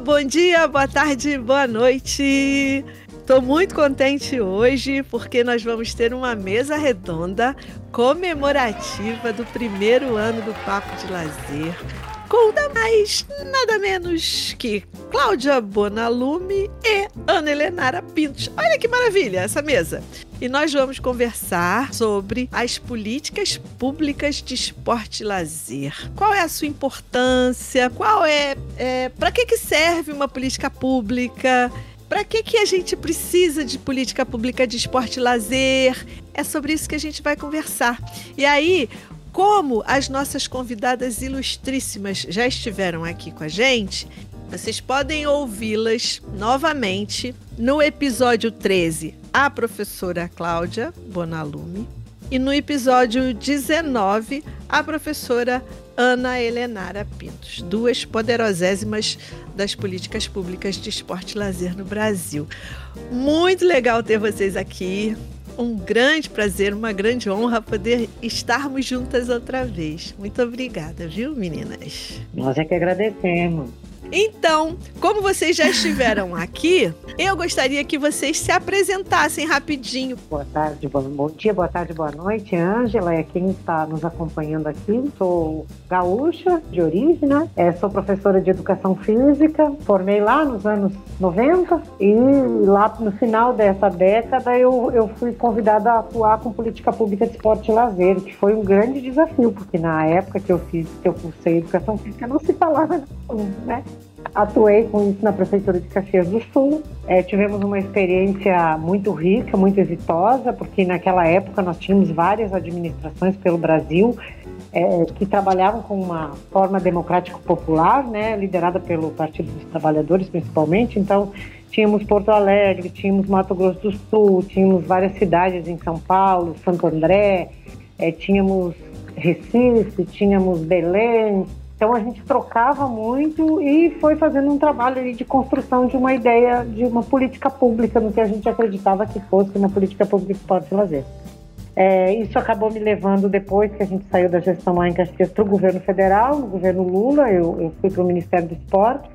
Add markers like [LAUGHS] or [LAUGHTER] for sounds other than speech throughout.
bom dia, boa tarde, boa noite. Estou muito contente hoje porque nós vamos ter uma mesa redonda comemorativa do primeiro ano do Papo de Lazer com nada mais, nada menos que Cláudia Bonalume e Ana Helenara Pintos. Olha que maravilha essa mesa! E nós vamos conversar sobre as políticas públicas de esporte e lazer. Qual é a sua importância? Qual é, é para que, que serve uma política pública? Para que, que a gente precisa de política pública de esporte e lazer? É sobre isso que a gente vai conversar. E aí, como as nossas convidadas ilustríssimas já estiveram aqui com a gente, vocês podem ouvi-las novamente no episódio 13, a professora Cláudia Bonalume, e no episódio 19, a professora Ana Helenara Pintos, duas poderosésimas das políticas públicas de esporte e lazer no Brasil. Muito legal ter vocês aqui um grande prazer, uma grande honra poder estarmos juntas outra vez. Muito obrigada, viu, meninas? Nós é que agradecemos. Então, como vocês já estiveram [LAUGHS] aqui, eu gostaria que vocês se apresentassem rapidinho. Boa tarde, bom, dia, boa tarde, boa noite. Ângela é quem está nos acompanhando aqui. Sou gaúcha de origem, né? É, sou professora de educação física, formei lá nos anos 90 e lá no final dessa década eu, eu fui convidada a atuar com política pública de esporte e lazer, que foi um grande desafio, porque na época que eu fiz, que eu cursei educação física, não se falava, né? Atuei com isso na Prefeitura de Caxias do Sul. É, tivemos uma experiência muito rica, muito exitosa, porque naquela época nós tínhamos várias administrações pelo Brasil é, que trabalhavam com uma forma democrático-popular, né, liderada pelo Partido dos Trabalhadores principalmente. Então, tínhamos Porto Alegre, tínhamos Mato Grosso do Sul, tínhamos várias cidades em São Paulo, Santo André, é, tínhamos Recife, tínhamos Belém, então a gente trocava muito e foi fazendo um trabalho de construção de uma ideia de uma política pública no que a gente acreditava que fosse uma política pública de esporte e lazer. É, isso acabou me levando depois que a gente saiu da gestão lá em Caxias para o governo federal, no governo Lula, eu, eu fui para o Ministério do Esporte.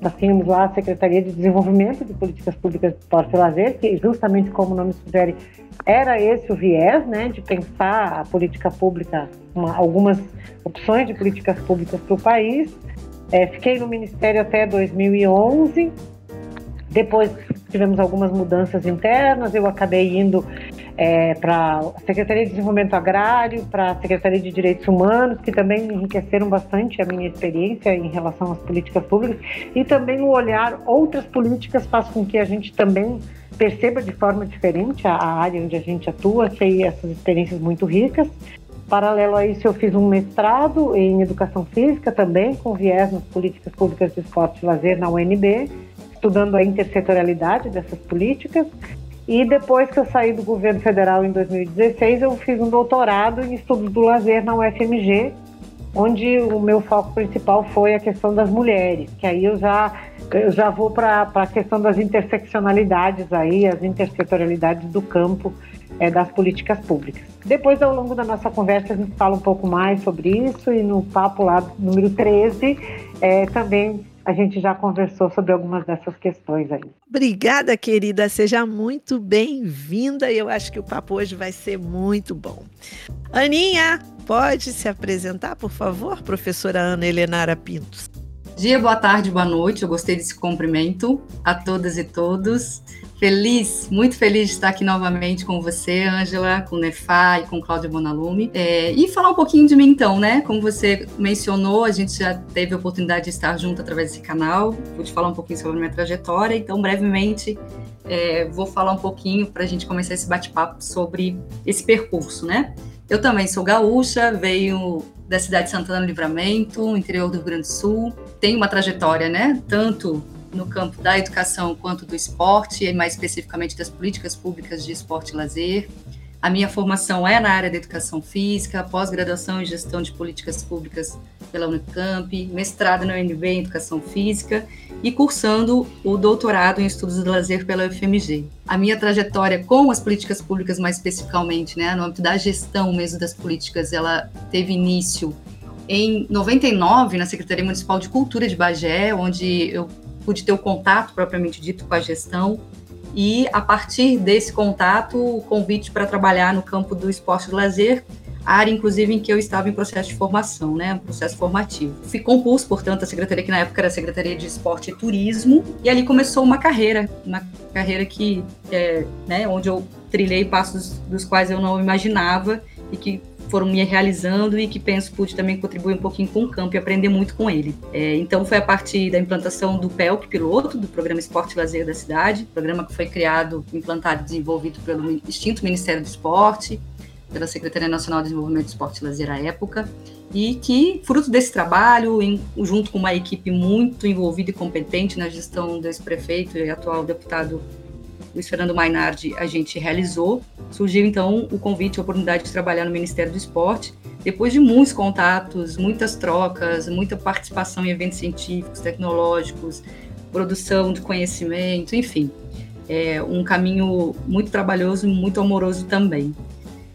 Nós tínhamos lá a Secretaria de Desenvolvimento de Políticas Públicas de Esporte e Lazer, que justamente como o nome sugere, era esse o viés, né, de pensar a política pública, uma, algumas opções de políticas públicas para o país. É, fiquei no Ministério até 2011. Depois tivemos algumas mudanças internas. Eu acabei indo é, para a Secretaria de Desenvolvimento Agrário, para a Secretaria de Direitos Humanos, que também enriqueceram bastante a minha experiência em relação às políticas públicas. E também o olhar outras políticas faz com que a gente também perceba de forma diferente a, área onde a gente atua, sei essas experiências muito ricas. Paralelo a isso, eu fiz um mestrado em Educação Física também, com viés nas políticas públicas de esporte e lazer na UNB, estudando a intersetorialidade dessas políticas. E depois que eu saí do governo federal em 2016, eu fiz um doutorado em estudos do lazer na UFMG, onde o meu foco principal foi a questão das mulheres, que aí eu já eu já vou para a questão das interseccionalidades aí, as intersetorialidades do campo é, das políticas públicas. Depois, ao longo da nossa conversa, a gente fala um pouco mais sobre isso e no papo lá número 13 é, também a gente já conversou sobre algumas dessas questões aí. Obrigada, querida. Seja muito bem-vinda. Eu acho que o papo hoje vai ser muito bom. Aninha, pode se apresentar, por favor, professora Ana Helenara Pintos dia, boa tarde, boa noite. Eu gostei desse cumprimento a todas e todos. Feliz, muito feliz de estar aqui novamente com você, Ângela, com Nefá e com Cláudia Bonalume. É, e falar um pouquinho de mim, então, né? Como você mencionou, a gente já teve a oportunidade de estar junto através desse canal. Vou te falar um pouquinho sobre a minha trajetória. Então, brevemente, é, vou falar um pouquinho para a gente começar esse bate-papo sobre esse percurso, né? Eu também sou gaúcha, veio da cidade de Santana do Livramento, interior do Rio Grande do Sul. Tenho uma trajetória, né, tanto no campo da educação quanto do esporte, e mais especificamente das políticas públicas de esporte e lazer. A minha formação é na área da educação física, pós-graduação em gestão de políticas públicas pela Unicamp, mestrado na UNB em educação física e cursando o doutorado em estudos do lazer pela UFMG. A minha trajetória com as políticas públicas, mais especificamente, né, no âmbito da gestão mesmo das políticas, ela teve início em 99 na Secretaria Municipal de Cultura de Bagé, onde eu pude ter o contato propriamente dito com a gestão e a partir desse contato, o convite para trabalhar no campo do esporte do lazer, área inclusive em que eu estava em processo de formação, né, processo formativo. Fui compus, portanto, a secretaria que na época era a Secretaria de Esporte e Turismo, e ali começou uma carreira, uma carreira que é, né, onde eu trilhei passos dos quais eu não imaginava e que foram me realizando e que penso pude também contribuir um pouquinho com o campo e aprender muito com ele. É, então foi a partir da implantação do PELC piloto, do Programa Esporte e Lazer da cidade, programa que foi criado, implantado e desenvolvido pelo extinto Ministério do Esporte, pela Secretaria Nacional de Desenvolvimento do Esporte e Lazer à época, e que, fruto desse trabalho, em, junto com uma equipe muito envolvida e competente na gestão desse prefeito e atual deputado Luiz Fernando Mainardi, a gente realizou. Surgiu então o convite, a oportunidade de trabalhar no Ministério do Esporte, depois de muitos contatos, muitas trocas, muita participação em eventos científicos, tecnológicos, produção de conhecimento, enfim, é um caminho muito trabalhoso e muito amoroso também.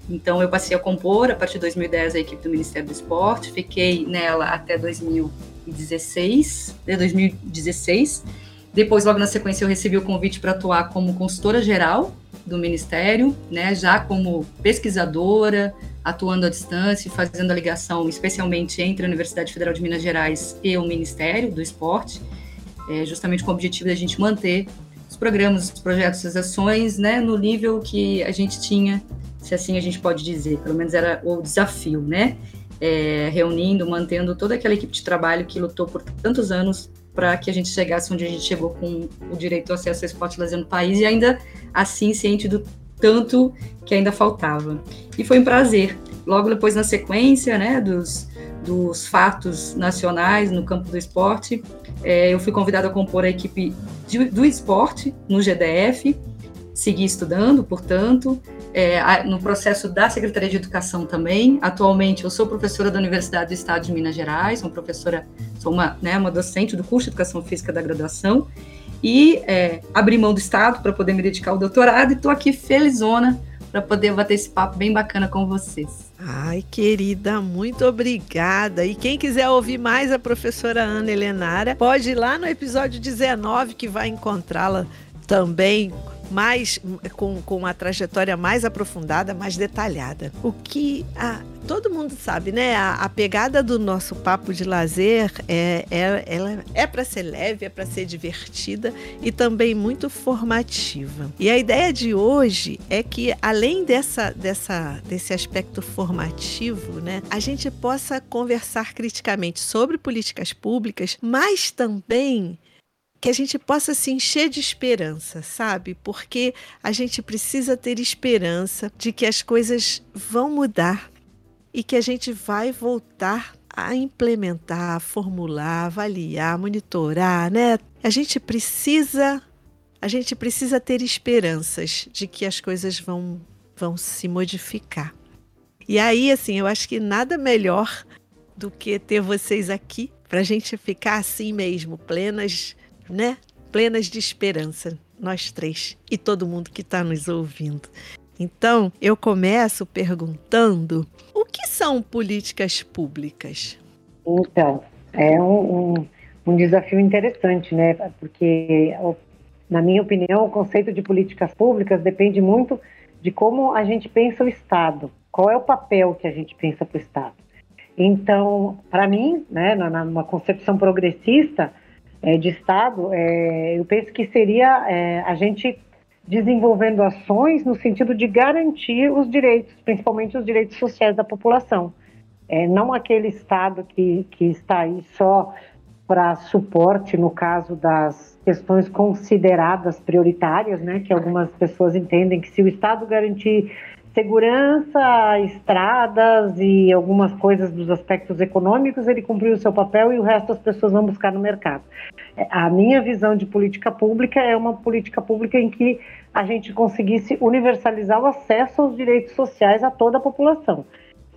Então, eu passei a compor, a partir de 2010, a equipe do Ministério do Esporte, fiquei nela até 2016, de 2016, depois, logo na sequência, eu recebi o convite para atuar como consultora geral do Ministério, né, já como pesquisadora, atuando à distância, fazendo a ligação especialmente entre a Universidade Federal de Minas Gerais e o Ministério do Esporte, é, justamente com o objetivo da gente manter os programas, os projetos, as ações, né, no nível que a gente tinha, se assim a gente pode dizer, pelo menos era o desafio, né, é, reunindo, mantendo toda aquela equipe de trabalho que lutou por tantos anos para que a gente chegasse onde a gente chegou com o direito ao acesso ao esporte no país e ainda assim ciente do tanto que ainda faltava. E foi um prazer. Logo depois, na sequência né, dos, dos fatos nacionais no campo do esporte, é, eu fui convidada a compor a equipe de, do esporte no GDF, segui estudando, portanto, é, no processo da Secretaria de Educação também. Atualmente, eu sou professora da Universidade do Estado de Minas Gerais, sou professora, sou uma, né, uma docente do curso de Educação Física da graduação, e é, abri mão do Estado para poder me dedicar ao doutorado, e estou aqui felizona para poder bater esse papo bem bacana com vocês. Ai, querida, muito obrigada. E quem quiser ouvir mais a professora Ana Helenara, pode ir lá no episódio 19 que vai encontrá-la também mais com, com uma trajetória mais aprofundada, mais detalhada. O que a, todo mundo sabe, né? A, a, pegada do nosso papo de lazer é, é, ela é para ser leve, é para ser divertida e também muito formativa. E a ideia de hoje é que, além dessa, dessa, desse aspecto formativo, né, a gente possa conversar criticamente sobre políticas públicas, mas também que a gente possa se encher de esperança, sabe? Porque a gente precisa ter esperança de que as coisas vão mudar e que a gente vai voltar a implementar, formular, avaliar, monitorar, né? A gente precisa a gente precisa ter esperanças de que as coisas vão vão se modificar. E aí, assim, eu acho que nada melhor do que ter vocês aqui para a gente ficar assim mesmo, plenas né? Plenas de esperança, nós três e todo mundo que está nos ouvindo. Então, eu começo perguntando: o que são políticas públicas? Então, é um, um, um desafio interessante, né? Porque, na minha opinião, o conceito de políticas públicas depende muito de como a gente pensa o Estado, qual é o papel que a gente pensa para o Estado. Então, para mim, né, numa concepção progressista, é, de Estado, é, eu penso que seria é, a gente desenvolvendo ações no sentido de garantir os direitos, principalmente os direitos sociais da população. É, não aquele Estado que, que está aí só para suporte no caso das questões consideradas prioritárias, né, que algumas pessoas entendem que se o Estado garantir segurança, estradas e algumas coisas dos aspectos econômicos, ele cumpriu o seu papel e o resto as pessoas vão buscar no mercado. A minha visão de política pública é uma política pública em que a gente conseguisse universalizar o acesso aos direitos sociais a toda a população.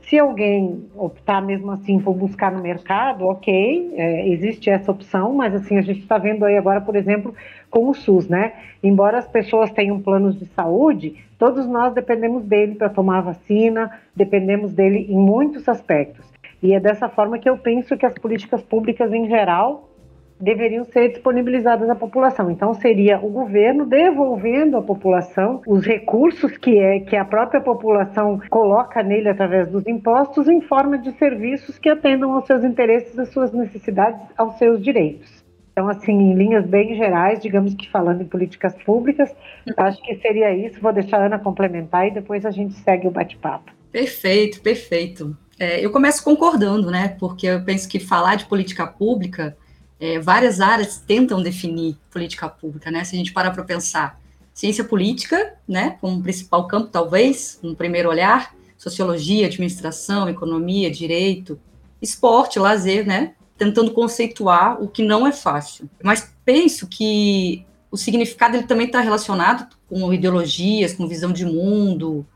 Se alguém optar mesmo assim por buscar no mercado, ok, é, existe essa opção, mas assim a gente está vendo aí agora, por exemplo, com o SUS, né? Embora as pessoas tenham planos de saúde, todos nós dependemos dele para tomar a vacina, dependemos dele em muitos aspectos. E é dessa forma que eu penso que as políticas públicas em geral deveriam ser disponibilizadas à população. Então seria o governo devolvendo à população os recursos que é que a própria população coloca nele através dos impostos em forma de serviços que atendam aos seus interesses, às suas necessidades, aos seus direitos. Então, assim, em linhas bem gerais, digamos que falando em políticas públicas, acho que seria isso. Vou deixar a Ana complementar e depois a gente segue o bate-papo. Perfeito, perfeito. É, eu começo concordando, né? Porque eu penso que falar de política pública, é, várias áreas tentam definir política pública, né? Se a gente parar para pensar, ciência política, né? Como principal campo, talvez, um primeiro olhar, sociologia, administração, economia, direito, esporte, lazer, né? Tentando conceituar o que não é fácil. Mas penso que o significado ele também está relacionado com ideologias, com visão de mundo,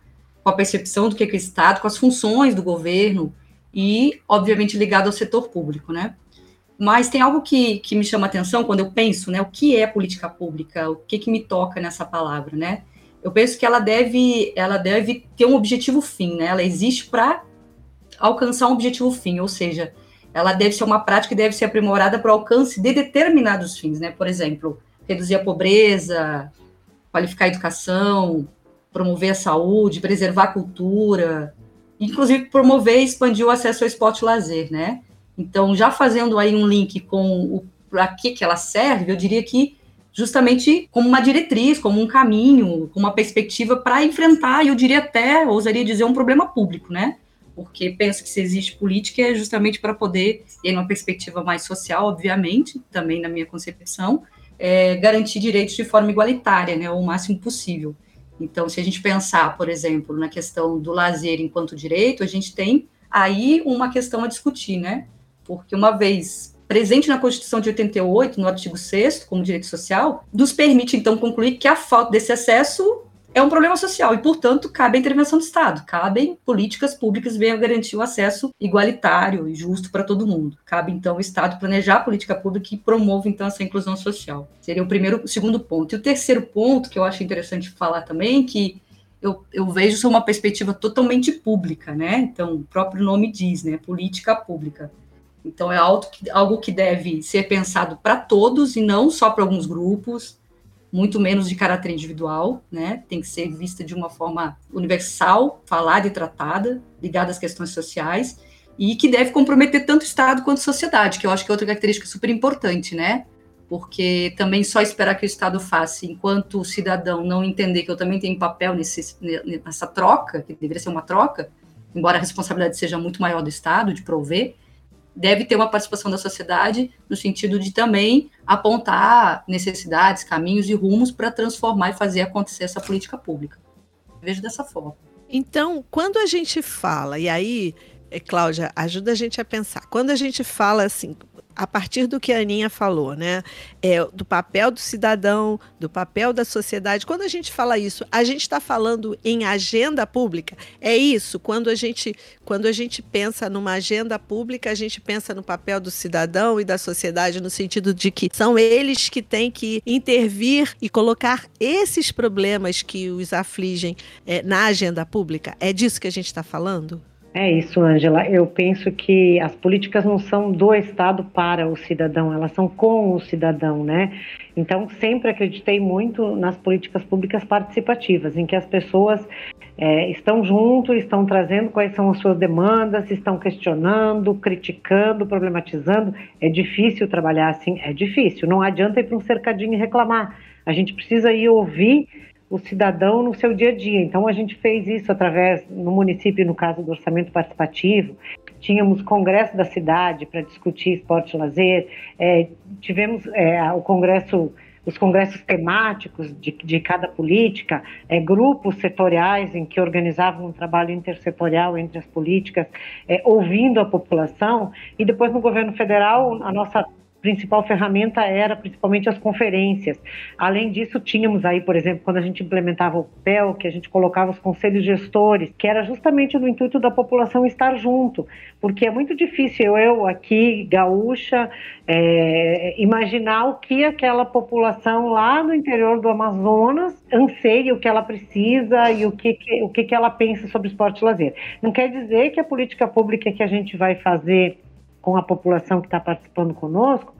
com a percepção do que é, que é Estado, com as funções do governo e, obviamente, ligado ao setor público, né? Mas tem algo que, que me chama atenção quando eu penso, né? O que é política pública? O que, que me toca nessa palavra, né? Eu penso que ela deve, ela deve ter um objetivo fim, né? Ela existe para alcançar um objetivo fim, ou seja, ela deve ser uma prática que deve ser aprimorada para o alcance de determinados fins, né? Por exemplo, reduzir a pobreza, qualificar a educação, promover a saúde, preservar a cultura, inclusive promover e expandir o acesso ao esporte e lazer, né? Então, já fazendo aí um link com o para que, que ela serve, eu diria que justamente como uma diretriz, como um caminho, como uma perspectiva para enfrentar, eu diria até, ousaria dizer, um problema público, né? Porque penso que se existe política é justamente para poder, e em uma perspectiva mais social, obviamente, também na minha concepção, é, garantir direitos de forma igualitária, né, o máximo possível. Então, se a gente pensar, por exemplo, na questão do lazer enquanto direito, a gente tem aí uma questão a discutir, né? Porque uma vez presente na Constituição de 88, no artigo 6 como direito social, nos permite então concluir que a falta desse acesso é um problema social e, portanto, cabe a intervenção do Estado, cabem políticas públicas que venham garantir o acesso igualitário e justo para todo mundo. Cabe, então, o Estado planejar a política pública que promova, então, essa inclusão social. Seria o primeiro, o segundo ponto. E o terceiro ponto, que eu acho interessante falar também, que eu, eu vejo isso uma perspectiva totalmente pública, né? Então, o próprio nome diz, né? Política pública. Então, é algo que, deve ser pensado para todos e não só para alguns grupos, muito menos de caráter individual, né? Tem que ser vista de uma forma universal, falada e tratada, ligada às questões sociais, e que deve comprometer tanto o Estado quanto a sociedade, que eu acho que é outra característica super importante, né? Porque também só esperar que o Estado faça, enquanto o cidadão não entender que eu também tenho papel nesse, nessa troca, que deveria ser uma troca, embora a responsabilidade seja muito maior do Estado de prover, deve ter uma participação da sociedade no sentido de também apontar necessidades, caminhos e rumos para transformar e fazer acontecer essa política pública. vejo dessa forma. Então, quando a gente fala, e aí, eh, Cláudia, ajuda a gente a pensar, quando a gente fala assim, a partir do que a Aninha falou, né? É, do papel do cidadão, do papel da sociedade. Quando a gente fala isso, a gente está falando em agenda pública. É isso. Quando a gente, quando a gente pensa numa agenda pública, a gente pensa no papel do cidadão e da sociedade no sentido de que são eles que têm que intervir e colocar esses problemas que os afligem é, na agenda pública. É disso que a gente está falando? É isso, Ângela. Eu penso que as políticas não são do Estado para o cidadão, elas são com o cidadão, né? Então, sempre acreditei muito nas políticas públicas participativas, em que as pessoas é, estão junto, estão trazendo quais são as suas demandas, estão questionando, criticando, problematizando. É difícil trabalhar assim, é difícil. Não adianta ir para um cercadinho e reclamar. A gente precisa ir ouvir o cidadão no seu dia a dia. Então a gente fez isso através no município, no caso do orçamento participativo. Tínhamos congresso da cidade para discutir esporte e lazer. É, tivemos é, o congresso os congressos temáticos de, de cada política, é, grupos setoriais em que organizavam um trabalho intersetorial entre as políticas, é, ouvindo a população, e depois no governo federal, a nossa principal ferramenta era principalmente as conferências. Além disso, tínhamos aí, por exemplo, quando a gente implementava o PEL, que a gente colocava os conselhos gestores, que era justamente no intuito da população estar junto, porque é muito difícil eu aqui, gaúcha, é, imaginar o que aquela população lá no interior do Amazonas anseia, o que ela precisa e o que, o que ela pensa sobre esporte e lazer. Não quer dizer que a política pública que a gente vai fazer com a população que está participando conosco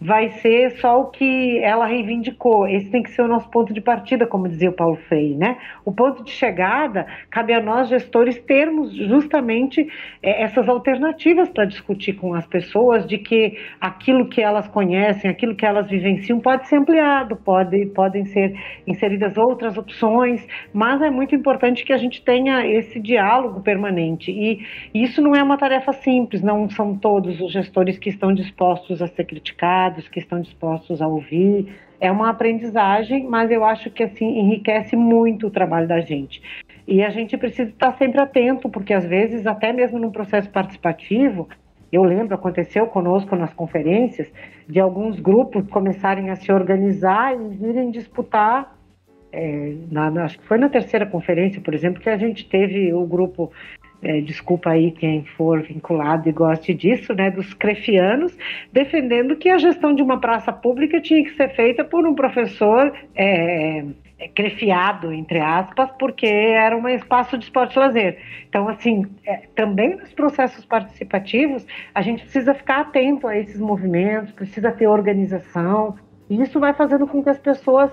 vai ser só o que ela reivindicou. Esse tem que ser o nosso ponto de partida, como dizia o Paulo Freire, né? O ponto de chegada cabe a nós gestores termos justamente é, essas alternativas para discutir com as pessoas de que aquilo que elas conhecem, aquilo que elas vivenciam pode ser ampliado, pode, podem ser inseridas outras opções, mas é muito importante que a gente tenha esse diálogo permanente e isso não é uma tarefa simples, não são todos os gestores que estão dispostos a ser criticados que estão dispostos a ouvir. É uma aprendizagem, mas eu acho que assim enriquece muito o trabalho da gente. E a gente precisa estar sempre atento, porque às vezes, até mesmo num processo participativo, eu lembro, aconteceu conosco nas conferências, de alguns grupos começarem a se organizar e virem disputar. É, na, acho que foi na terceira conferência, por exemplo, que a gente teve o grupo é, desculpa aí quem for vinculado e goste disso, né, dos crefianos, defendendo que a gestão de uma praça pública tinha que ser feita por um professor é, é, crefiado, entre aspas, porque era um espaço de esporte e lazer. Então, assim, é, também nos processos participativos, a gente precisa ficar atento a esses movimentos, precisa ter organização, e isso vai fazendo com que as pessoas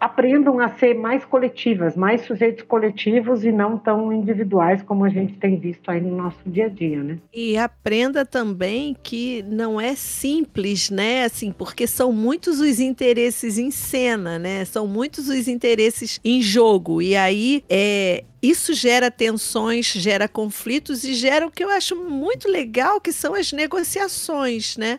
aprendam a ser mais coletivas, mais sujeitos coletivos e não tão individuais como a gente tem visto aí no nosso dia a dia, né? E aprenda também que não é simples, né? Assim, porque são muitos os interesses em cena, né? São muitos os interesses em jogo e aí é isso gera tensões, gera conflitos e gera o que eu acho muito legal, que são as negociações, né?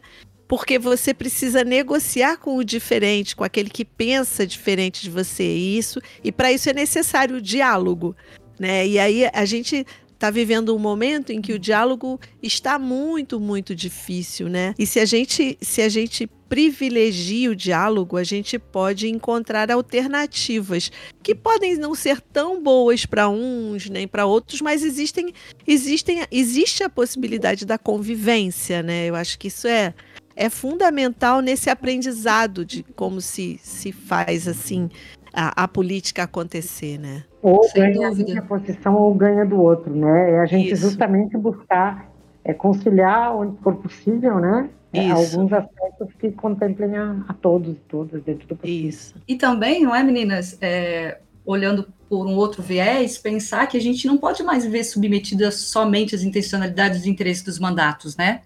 Porque você precisa negociar com o diferente, com aquele que pensa diferente de você. Isso, e para isso é necessário o diálogo, né? E aí a gente está vivendo um momento em que o diálogo está muito, muito difícil, né? E se a gente, se a gente privilegia o diálogo, a gente pode encontrar alternativas que podem não ser tão boas para uns nem para outros, mas existem, existem, existe a possibilidade da convivência, né? Eu acho que isso é é fundamental nesse aprendizado de como se, se faz assim a, a política acontecer, né? Ou Sem ganha dúvida. a posição ou ganha do outro, né? É a gente Isso. justamente buscar é, conciliar onde for possível, né? É, alguns aspectos que contemplem a, a, todos e todas dentro do possível. Isso. E também, não é, meninas, é, olhando por um outro viés, pensar que a gente não pode mais viver submetida somente às intencionalidades e interesses dos mandatos, né?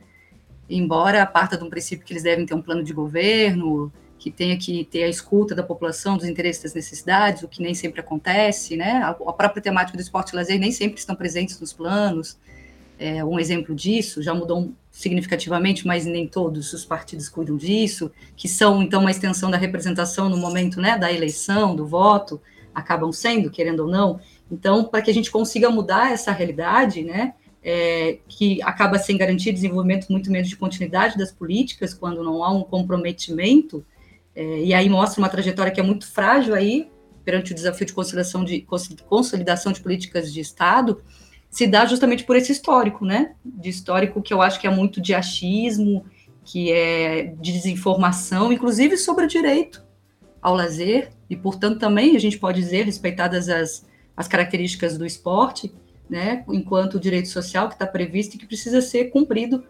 Embora parta de um princípio que eles devem ter um plano de governo, que tenha que ter a escuta da população, dos interesses, das necessidades, o que nem sempre acontece, né? A, própria temática do esporte e lazer nem sempre estão presentes nos planos. É, um exemplo disso já mudou significativamente, mas nem todos os partidos cuidam disso, que são então uma extensão da representação no momento, né, da eleição, do voto, acabam sendo, querendo ou não. Então, para que a gente consiga mudar essa realidade, né, é, que acaba sem garantir desenvolvimento muito menos de continuidade das políticas, quando não há um comprometimento, é, e aí mostra uma trajetória que é muito frágil aí, perante o desafio de consolidação de, consolidação de políticas de Estado, se dá justamente por esse histórico, né? De histórico que eu acho que é muito de achismo, que é de desinformação, inclusive sobre o direito ao lazer, e portanto também a gente pode dizer, respeitadas as, as características do esporte, né, enquanto direito social que está previsto e que precisa ser cumprido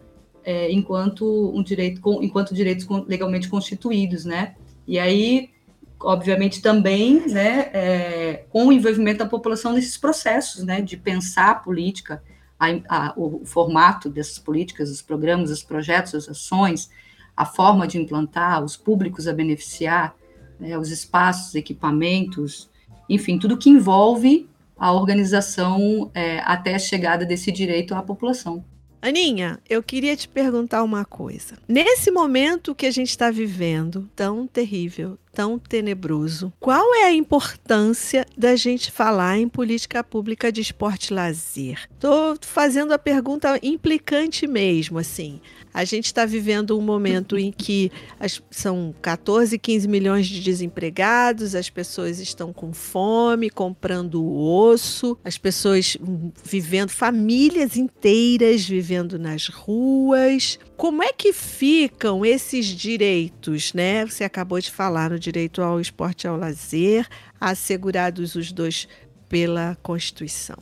é, enquanto um direito, enquanto direitos legalmente constituídos, né? E aí, obviamente, também, né, é, com o envolvimento da população nesses processos, né, de pensar a política, a, a, o formato dessas políticas, os programas, os projetos, as ações, a forma de implantar, os públicos a beneficiar, né, os espaços, equipamentos, enfim, tudo que envolve a organização é, até a chegada desse direito à população. Aninha, eu queria te perguntar uma coisa. Nesse momento que a gente está vivendo, tão terrível, tão tenebroso, qual é a importância da gente falar em política pública de esporte lazer? Estou fazendo a pergunta implicante mesmo, assim. A gente está vivendo um momento em que as, são 14, 15 milhões de desempregados, as pessoas estão com fome, comprando osso, as pessoas vivendo, famílias inteiras vivendo nas ruas. Como é que ficam esses direitos, né? Você acabou de falar no direito ao esporte e ao lazer, assegurados os dois pela Constituição.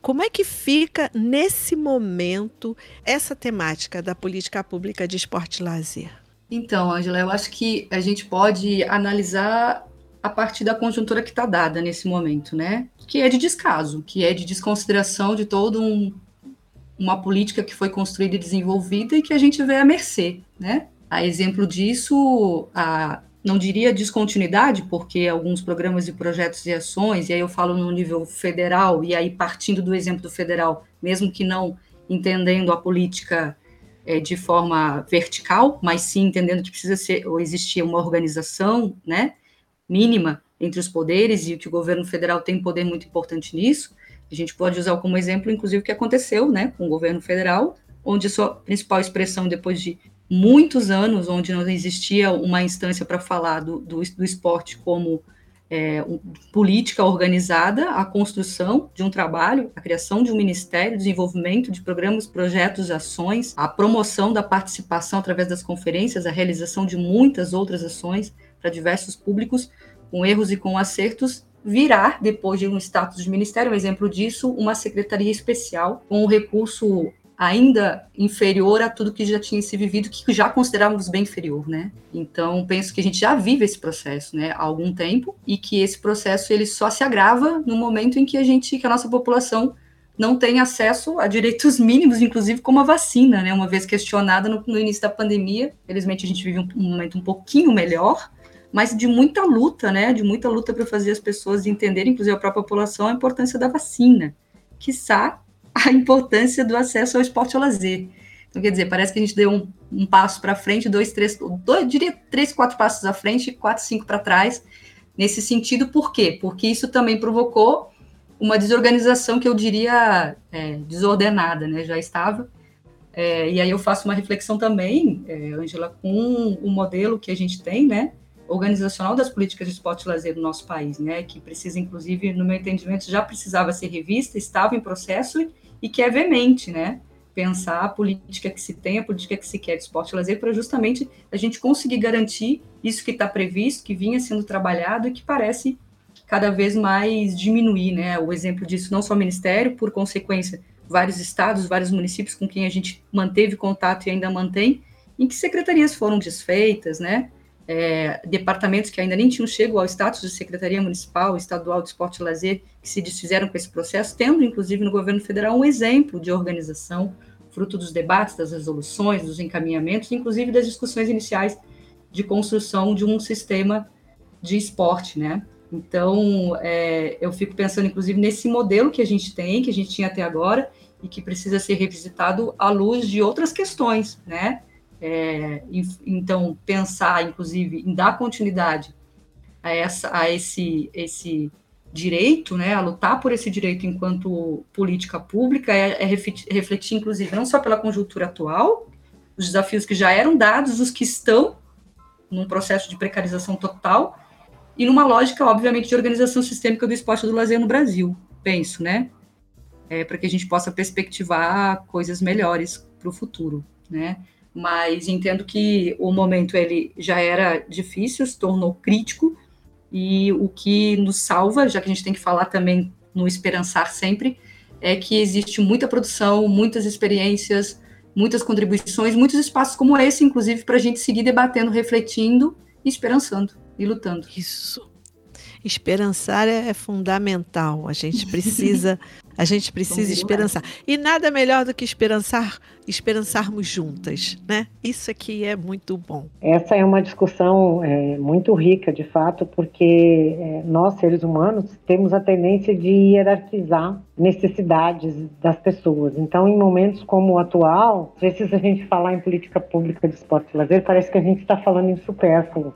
Como é que fica nesse momento essa temática da política pública de esporte e lazer? Então, Angela, eu acho que a gente pode analisar a partir da conjuntura que está dada nesse momento, né? Que é de descaso, que é de desconsideração de todo um, uma política que foi construída e desenvolvida e que a gente vê à mercê, né? A exemplo disso, a, não diria descontinuidade, porque alguns programas e projetos e ações, e aí eu falo no nível federal, e aí partindo do exemplo do federal, mesmo que não entendendo a política é, de forma vertical, mas sim entendendo que precisa ser ou existir uma organização, né, mínima entre os poderes e que o governo federal tem poder muito importante nisso. A gente pode usar como exemplo, inclusive, o que aconteceu, né, com o governo federal, onde sua principal expressão depois de muitos anos, onde não existia uma instância para falar do, do, do, esporte como é, um, política organizada, a construção de um trabalho, a criação de um ministério, desenvolvimento de programas, projetos, ações, a promoção da participação através das conferências, a realização de muitas outras ações para diversos públicos, com erros e com acertos, virar, depois de um status de ministério, um exemplo disso, uma secretaria especial com o recurso ainda inferior a tudo que já tinha se vivido, que já considerávamos bem inferior, né? Então, penso que a gente já vive esse processo, né, há algum tempo, e que esse processo ele só se agrava no momento em que a gente, que a nossa população não tem acesso a direitos [LAUGHS] mínimos, inclusive como a vacina, né? Uma vez questionada no, no início da pandemia, felizmente a gente vive um, um momento um pouquinho melhor, mas de muita luta, né? De muita luta para fazer as pessoas entenderem, inclusive a própria população, a importância da vacina, quiçá a importância do acesso ao esporte ao lazer. Então, quer dizer, parece que a gente deu um, um passo para frente, dois, três, dois, diria três, quatro passos à frente, quatro, cinco para trás, nesse sentido, por quê? Porque isso também provocou uma desorganização que eu diria é, desordenada, né? Já estava. É, e aí eu faço uma reflexão também, é, Angela, com o modelo que a gente tem, né? Organizacional das políticas de esporte e lazer no nosso país, né, que precisa, inclusive, no meu entendimento, já precisava ser revista, estava em processo e que é veemente, né, pensar a política que se tem, a política que se quer de esporte e lazer, para justamente a gente conseguir garantir isso que está previsto, que vinha sendo trabalhado e que parece cada vez mais diminuir, né, o exemplo disso não só o Ministério, por consequência, vários estados, vários municípios com quem a gente manteve contato e ainda mantém, em que secretarias foram desfeitas, né, é, departamentos que ainda nem tinham chegado ao status de Secretaria Municipal, Estadual de Esporte e Lazer, que se desfizeram com esse processo, tendo, inclusive, no governo federal um exemplo de organização, fruto dos debates, das resoluções, dos encaminhamentos, inclusive das discussões iniciais de construção de um sistema de esporte, né? Então, é, eu fico pensando, inclusive, nesse modelo que a gente tem, que a gente tinha até agora, e que precisa ser revisitado à luz de outras questões, né? É, então, pensar, inclusive, em dar continuidade a, essa, a esse, esse direito, né, a lutar por esse direito enquanto política pública, é, é refletir, refletir, inclusive, não só pela conjuntura atual, os desafios que já eram dados, os que estão num processo de precarização total, e numa lógica, obviamente, de organização sistêmica do esporte do lazer no Brasil, penso, né? É, para que a gente possa perspectivar coisas melhores para o futuro, né? Mas entendo que o momento ele já era difícil, se tornou crítico, e o que nos salva, já que a gente tem que falar também no esperançar sempre, é que existe muita produção, muitas experiências, muitas contribuições, muitos espaços como esse, inclusive, para a gente seguir debatendo, refletindo esperançando e lutando. Isso. Esperançar é fundamental. A gente precisa A gente precisa esperançar. E nada melhor do que esperançar, esperançarmos juntas, né? Isso aqui é muito bom. Essa é uma discussão é, muito rica, de fato, porque é, nós, seres humanos, temos a tendência de hierarquizar necessidades das pessoas. Então, em momentos como o atual, precisa a gente falar em política pública de esporte e lazer, parece que a gente está falando em supérfluo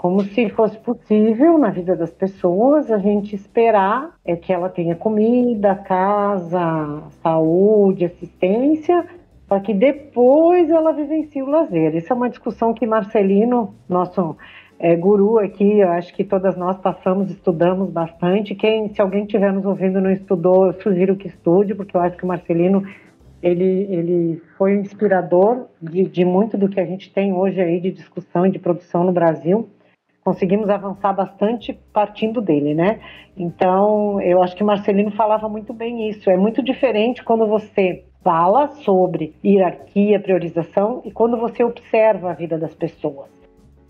como se fosse possível na vida das pessoas a gente esperar é que ela tenha comida, casa, saúde, assistência, para que depois ela vivencie o lazer. Isso é uma discussão que Marcelino, nosso é, guru aqui, eu acho que todas nós passamos, estudamos bastante. Quem, se alguém estiver nos ouvindo não estudou, eu sugiro que estude, porque eu acho que o Marcelino ele, ele foi inspirador de, de muito do que a gente tem hoje aí de discussão e de produção no Brasil conseguimos avançar bastante partindo dele, né? Então, eu acho que Marcelino falava muito bem isso. É muito diferente quando você fala sobre hierarquia, priorização e quando você observa a vida das pessoas.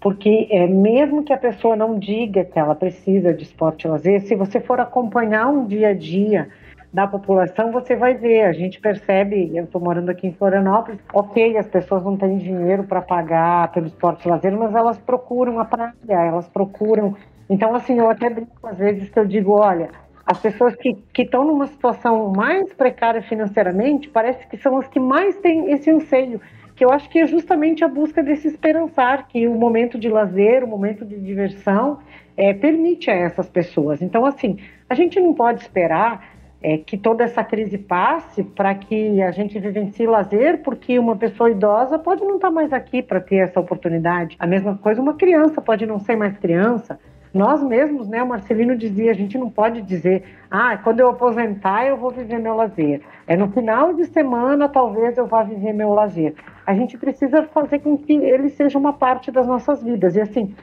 Porque é, mesmo que a pessoa não diga que ela precisa de esporte e lazer, se você for acompanhar um dia a dia da população, você vai ver. A gente percebe, eu estou morando aqui em Florianópolis, ok, as pessoas não têm dinheiro para pagar pelo esporte lazer, mas elas procuram a praia, elas procuram. Então, assim, eu até brinco às vezes que eu digo, olha, as pessoas que estão numa situação mais precária financeiramente, parece que são as que mais têm esse anseio, que eu acho que é justamente a busca desse esperançar, que o momento de lazer, o momento de diversão, é, permite a essas pessoas. Então, assim, a gente não pode esperar é, que toda essa crise passe para que a gente vivencie lazer, porque uma pessoa idosa pode não estar tá mais aqui para ter essa oportunidade. A mesma coisa, uma criança pode não ser mais criança. Nós mesmos, né, o Marcelino dizia, a gente não pode dizer, ah, quando eu aposentar eu vou viver meu lazer. É no final de semana talvez eu vá viver meu lazer. A gente precisa fazer com que ele seja uma parte das nossas vidas. E assim,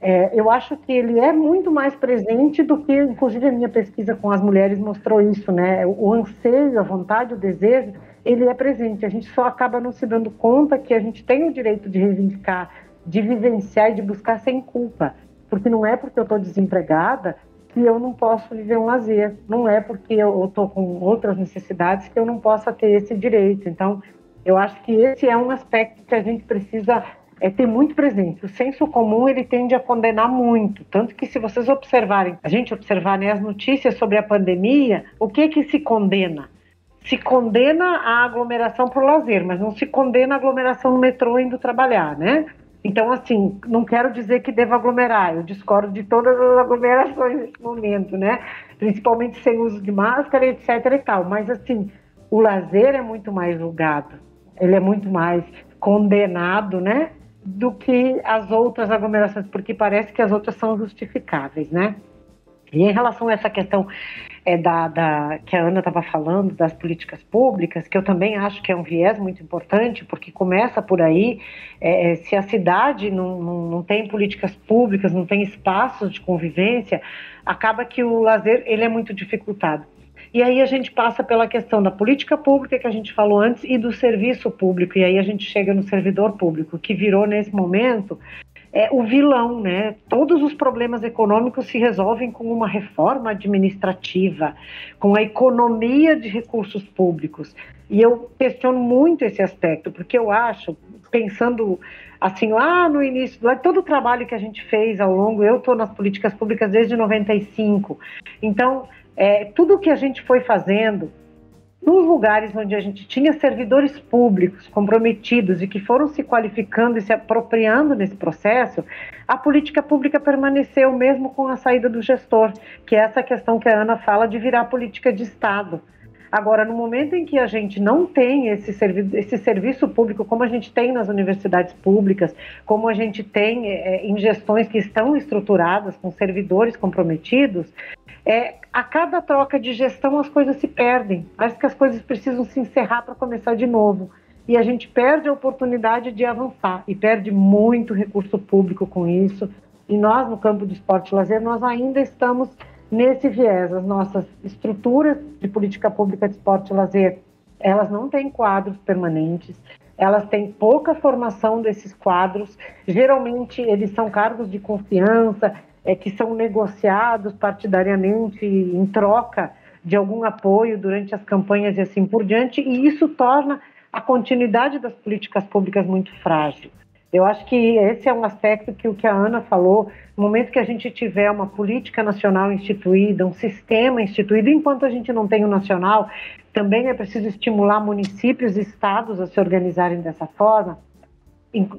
é, eu acho que ele é muito mais presente do que, inclusive, a minha pesquisa com as mulheres mostrou isso, né? O anseio, a vontade, o desejo, ele é presente. A gente só acaba não se dando conta que a gente tem o direito de reivindicar, de vivenciar e de buscar sem culpa. Porque não é porque eu estou desempregada que eu não posso viver um lazer. Não é porque eu estou com outras necessidades que eu não possa ter esse direito. Então, eu acho que esse é um aspecto que a gente precisa é ter muito presente. O senso comum ele tende a condenar muito, tanto que se vocês observarem, a gente observar né, as notícias sobre a pandemia, o que que se condena? Se condena a aglomeração por lazer, mas não se condena a aglomeração no metrô indo trabalhar, né? Então, assim, não quero dizer que deva aglomerar, eu discordo de todas as aglomerações nesse momento, né? Principalmente sem uso de máscara, etc e tal. Mas, assim, o lazer é muito mais julgado, ele é muito mais condenado, né? Do que as outras aglomerações, porque parece que as outras são justificáveis, né? E em relação a essa questão é, da, da, que a Ana estava falando, das políticas públicas, que eu também acho que é um viés muito importante, porque começa por aí, é, é se a cidade não, não, não, tem políticas públicas, não tem espaços de convivência, acaba que o lazer ele é muito dificultado. E aí a gente passa pela questão da política pública que a gente falou antes e do serviço público. E aí a gente chega no servidor público, que virou nesse momento é o vilão, né? Todos os problemas econômicos se resolvem com uma reforma administrativa, com a economia de recursos públicos. E eu questiono muito esse aspecto, porque eu acho, pensando assim lá no início, lá, todo o trabalho que a gente fez ao longo, eu estou nas políticas públicas desde 95. Então, é, tudo que a gente foi fazendo nos lugares onde a gente tinha servidores públicos comprometidos e que foram se qualificando e se apropriando nesse processo, a política pública permaneceu mesmo com a saída do gestor, que é essa questão que a Ana fala de virar política de Estado. Agora, no momento em que a gente não tem esse, servi esse serviço público, como a gente tem nas universidades públicas, como a gente tem é, em gestões que estão estruturadas com servidores comprometidos, é, a cada troca de gestão as coisas se perdem. Parece que as coisas precisam se encerrar para começar de novo. E a gente perde a oportunidade de avançar e perde muito recurso público com isso. E nós, no campo do esporte e lazer, nós ainda estamos nesse viés. As nossas estruturas de política pública de esporte e lazer, elas não têm quadros permanentes, elas têm pouca formação desses quadros. Geralmente, eles são cargos de confiança, é, que são negociados partidariamente em troca de algum apoio durante as campanhas e assim por diante, e isso torna a continuidade das políticas públicas muito frágil. Eu acho que esse é um aspecto que o que a Ana falou, no momento que a gente tiver uma política nacional instituída, um sistema instituído, enquanto a gente não tem o nacional, também é preciso estimular municípios e estados a se organizarem dessa forma.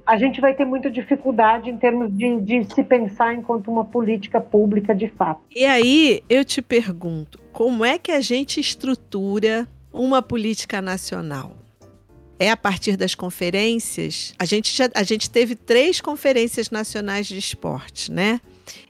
A gente vai ter muita dificuldade em termos de, de se pensar enquanto uma política pública de fato. E aí eu te pergunto, como é que a gente estrutura uma política nacional? É a partir das conferências. A gente, já, a gente teve três conferências nacionais de esporte, né?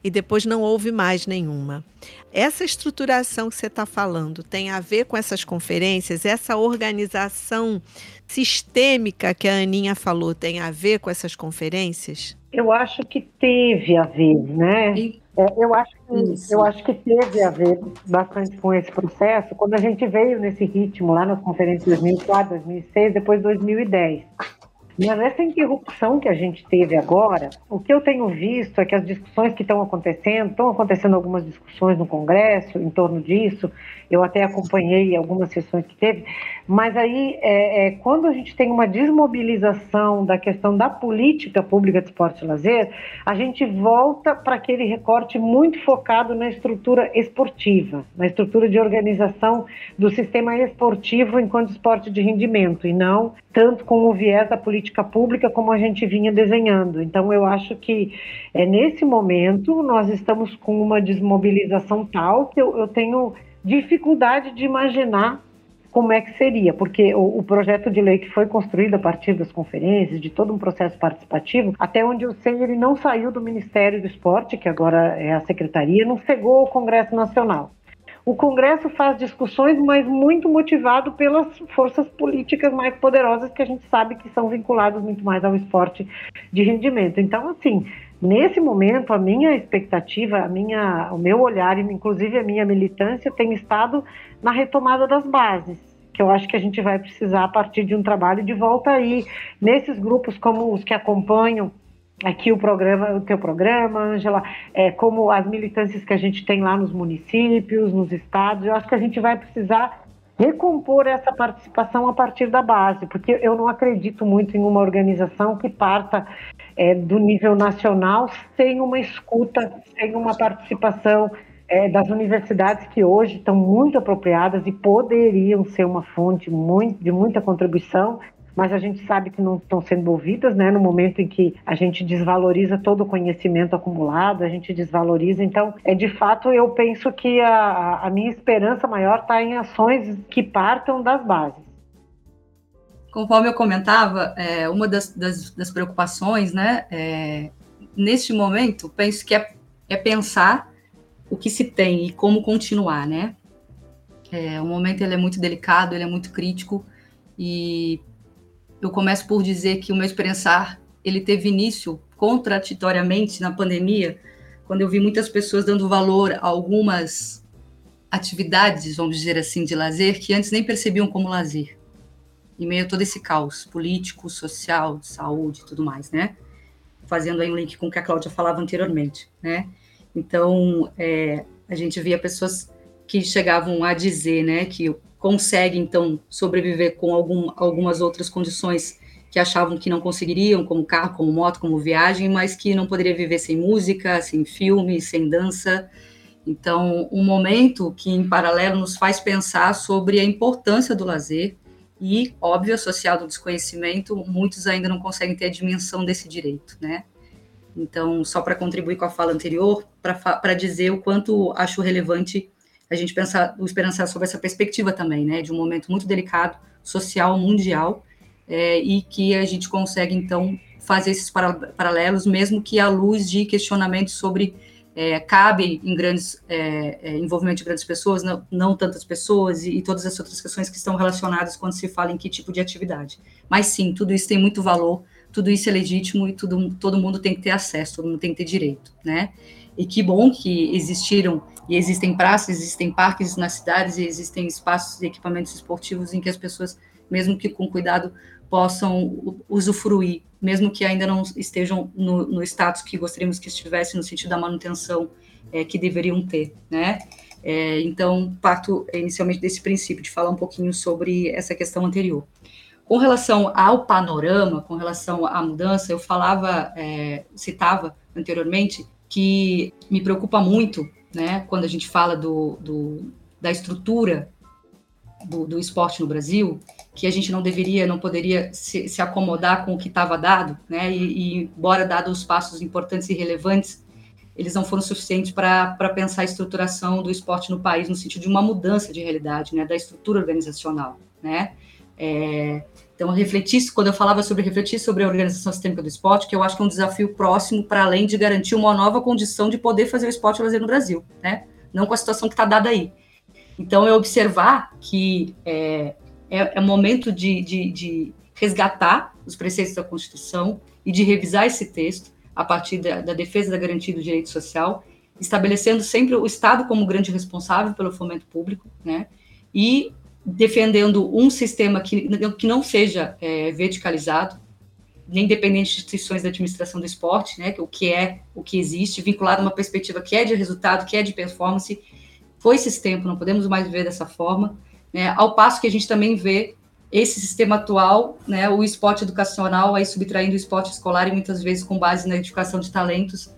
E depois não houve mais nenhuma. Essa estruturação que você está falando tem a ver com essas conferências? Essa organização sistêmica que a Aninha falou tem a ver com essas conferências? Eu acho que teve a ver, né? É, eu, acho que, eu acho que teve a ver bastante com esse processo quando a gente veio nesse ritmo lá nas conferências 2004, 2006, depois 2010. Mas essa interrupção que a gente teve agora, o que eu tenho visto é que as discussões que estão acontecendo, estão acontecendo algumas discussões no Congresso em torno disso, eu até acompanhei algumas sessões que teve, mas aí, é, é, quando a gente tem uma desmobilização da questão da política pública de esporte e lazer, a gente volta para aquele recorte muito focado na estrutura esportiva, na estrutura de organização do sistema esportivo enquanto esporte de rendimento, e não tanto com o viés da política pública como a gente vinha desenhando. Então, eu acho que é, nesse momento nós estamos com uma desmobilização tal que eu, eu tenho dificuldade de imaginar como é que seria, porque o, o, projeto de lei que foi construído a partir das conferências, de todo um processo participativo, até onde eu sei, ele não saiu do Ministério do Esporte, que agora é a Secretaria, não chegou ao Congresso Nacional. O Congresso faz discussões, mas muito motivado pelas forças políticas mais poderosas que a gente sabe que são vinculadas muito mais ao esporte de rendimento. Então, assim, Nesse momento, a minha expectativa, a minha, o meu olhar, inclusive a minha militância, tem estado na retomada das bases, que eu acho que a gente vai precisar a partir de um trabalho de volta aí, nesses grupos como os que acompanham aqui o programa, o teu programa, Angela, é, como as militâncias que a gente tem lá nos municípios, nos estados, eu acho que a gente vai precisar recompor essa participação a partir da base, porque eu não acredito muito em uma organização que parta é, do nível nacional sem uma escuta, sem uma participação é, das universidades que hoje estão muito apropriadas e poderiam ser uma fonte muito, de muita contribuição mas a gente sabe que não estão sendo ouvidas, né? No momento em que a gente desvaloriza todo o conhecimento acumulado, a gente desvaloriza. Então, é de fato, eu penso que a, a minha esperança maior está em ações que partam das bases. Conforme eu comentava, é, uma das, das, das, preocupações, né? É, neste momento, penso que é, é pensar o que se tem e como continuar, né? É, o momento ele é muito delicado, ele é muito crítico e eu começo por dizer que o meu experienciar ele teve início contraditoriamente na pandemia, quando eu vi muitas pessoas dando valor a algumas atividades, vamos dizer assim, de lazer que antes nem percebiam como lazer. Em meio a todo esse caos político, social, saúde e tudo mais, né? Fazendo aí um link com o que a Cláudia falava anteriormente, né? Então, é, a gente via pessoas que chegavam a dizer, né, que consegue, então, sobreviver com algum, algumas outras condições que achavam que não conseguiriam, como carro, como moto, como viagem, mas que não poderia viver sem música, sem filme, sem dança. Então, um momento que, em paralelo, nos faz pensar sobre a importância do lazer e, óbvio, associado ao desconhecimento, muitos ainda não conseguem ter a dimensão desse direito, né? Então, só para contribuir com a fala anterior, para dizer o quanto acho relevante a gente pensar, o esperançar sobre essa perspectiva também, né, de um momento muito delicado, social, mundial, é, e que a gente consegue, então, fazer esses paralelos, mesmo que à luz de questionamentos sobre é, cabe em grandes é, é, envolvimento de grandes pessoas, não, não tantas pessoas e, e, todas as outras questões que estão relacionadas quando se fala em que tipo de atividade. Mas sim, tudo isso tem muito valor, tudo isso é legítimo e tudo, todo mundo tem que ter acesso, todo mundo tem que ter direito, né? E que bom que existiram e existem praças, existem parques nas cidades e existem espaços e equipamentos esportivos em que as pessoas, mesmo que com cuidado, possam usufruir, mesmo que ainda não estejam no, no status que gostaríamos que estivesse no sentido da manutenção é, que deveriam ter, né? É, então, parto inicialmente desse princípio, de falar um pouquinho sobre essa questão anterior. Com relação ao panorama, com relação à mudança, eu falava, é, citava anteriormente, que me preocupa muito né, quando a gente fala do, do da estrutura do, do, esporte no Brasil, que a gente não deveria, não poderia se, se acomodar com o que estava dado, né, e, e embora dados os passos importantes e relevantes, eles não foram suficientes para pensar a estruturação do esporte no país no sentido de uma mudança de realidade, né, da estrutura organizacional, né, é, então, refletir, quando eu falava sobre refletir sobre a organização sistêmica do esporte, que eu acho que é um desafio próximo para além de garantir uma nova condição de poder fazer o esporte fazer no Brasil, né? Não com a situação que está dada aí. Então, é observar que é, é, é momento de, de, de, resgatar os preceitos da Constituição e de revisar esse texto a partir da, da defesa da garantia do direito social estabelecendo sempre o Estado como grande responsável pelo fomento público, né? E defendendo um sistema que, que não seja é, verticalizado, nem dependente de instituições da administração do esporte, né? O que é, o que existe, vinculado a uma perspectiva que é de resultado, que é de performance. Foi esse tempo, não podemos mais ver dessa forma. Né? Ao passo que a gente também vê esse sistema atual, né, o esporte educacional, aí subtraindo o esporte escolar e muitas vezes com base na edificação de talentos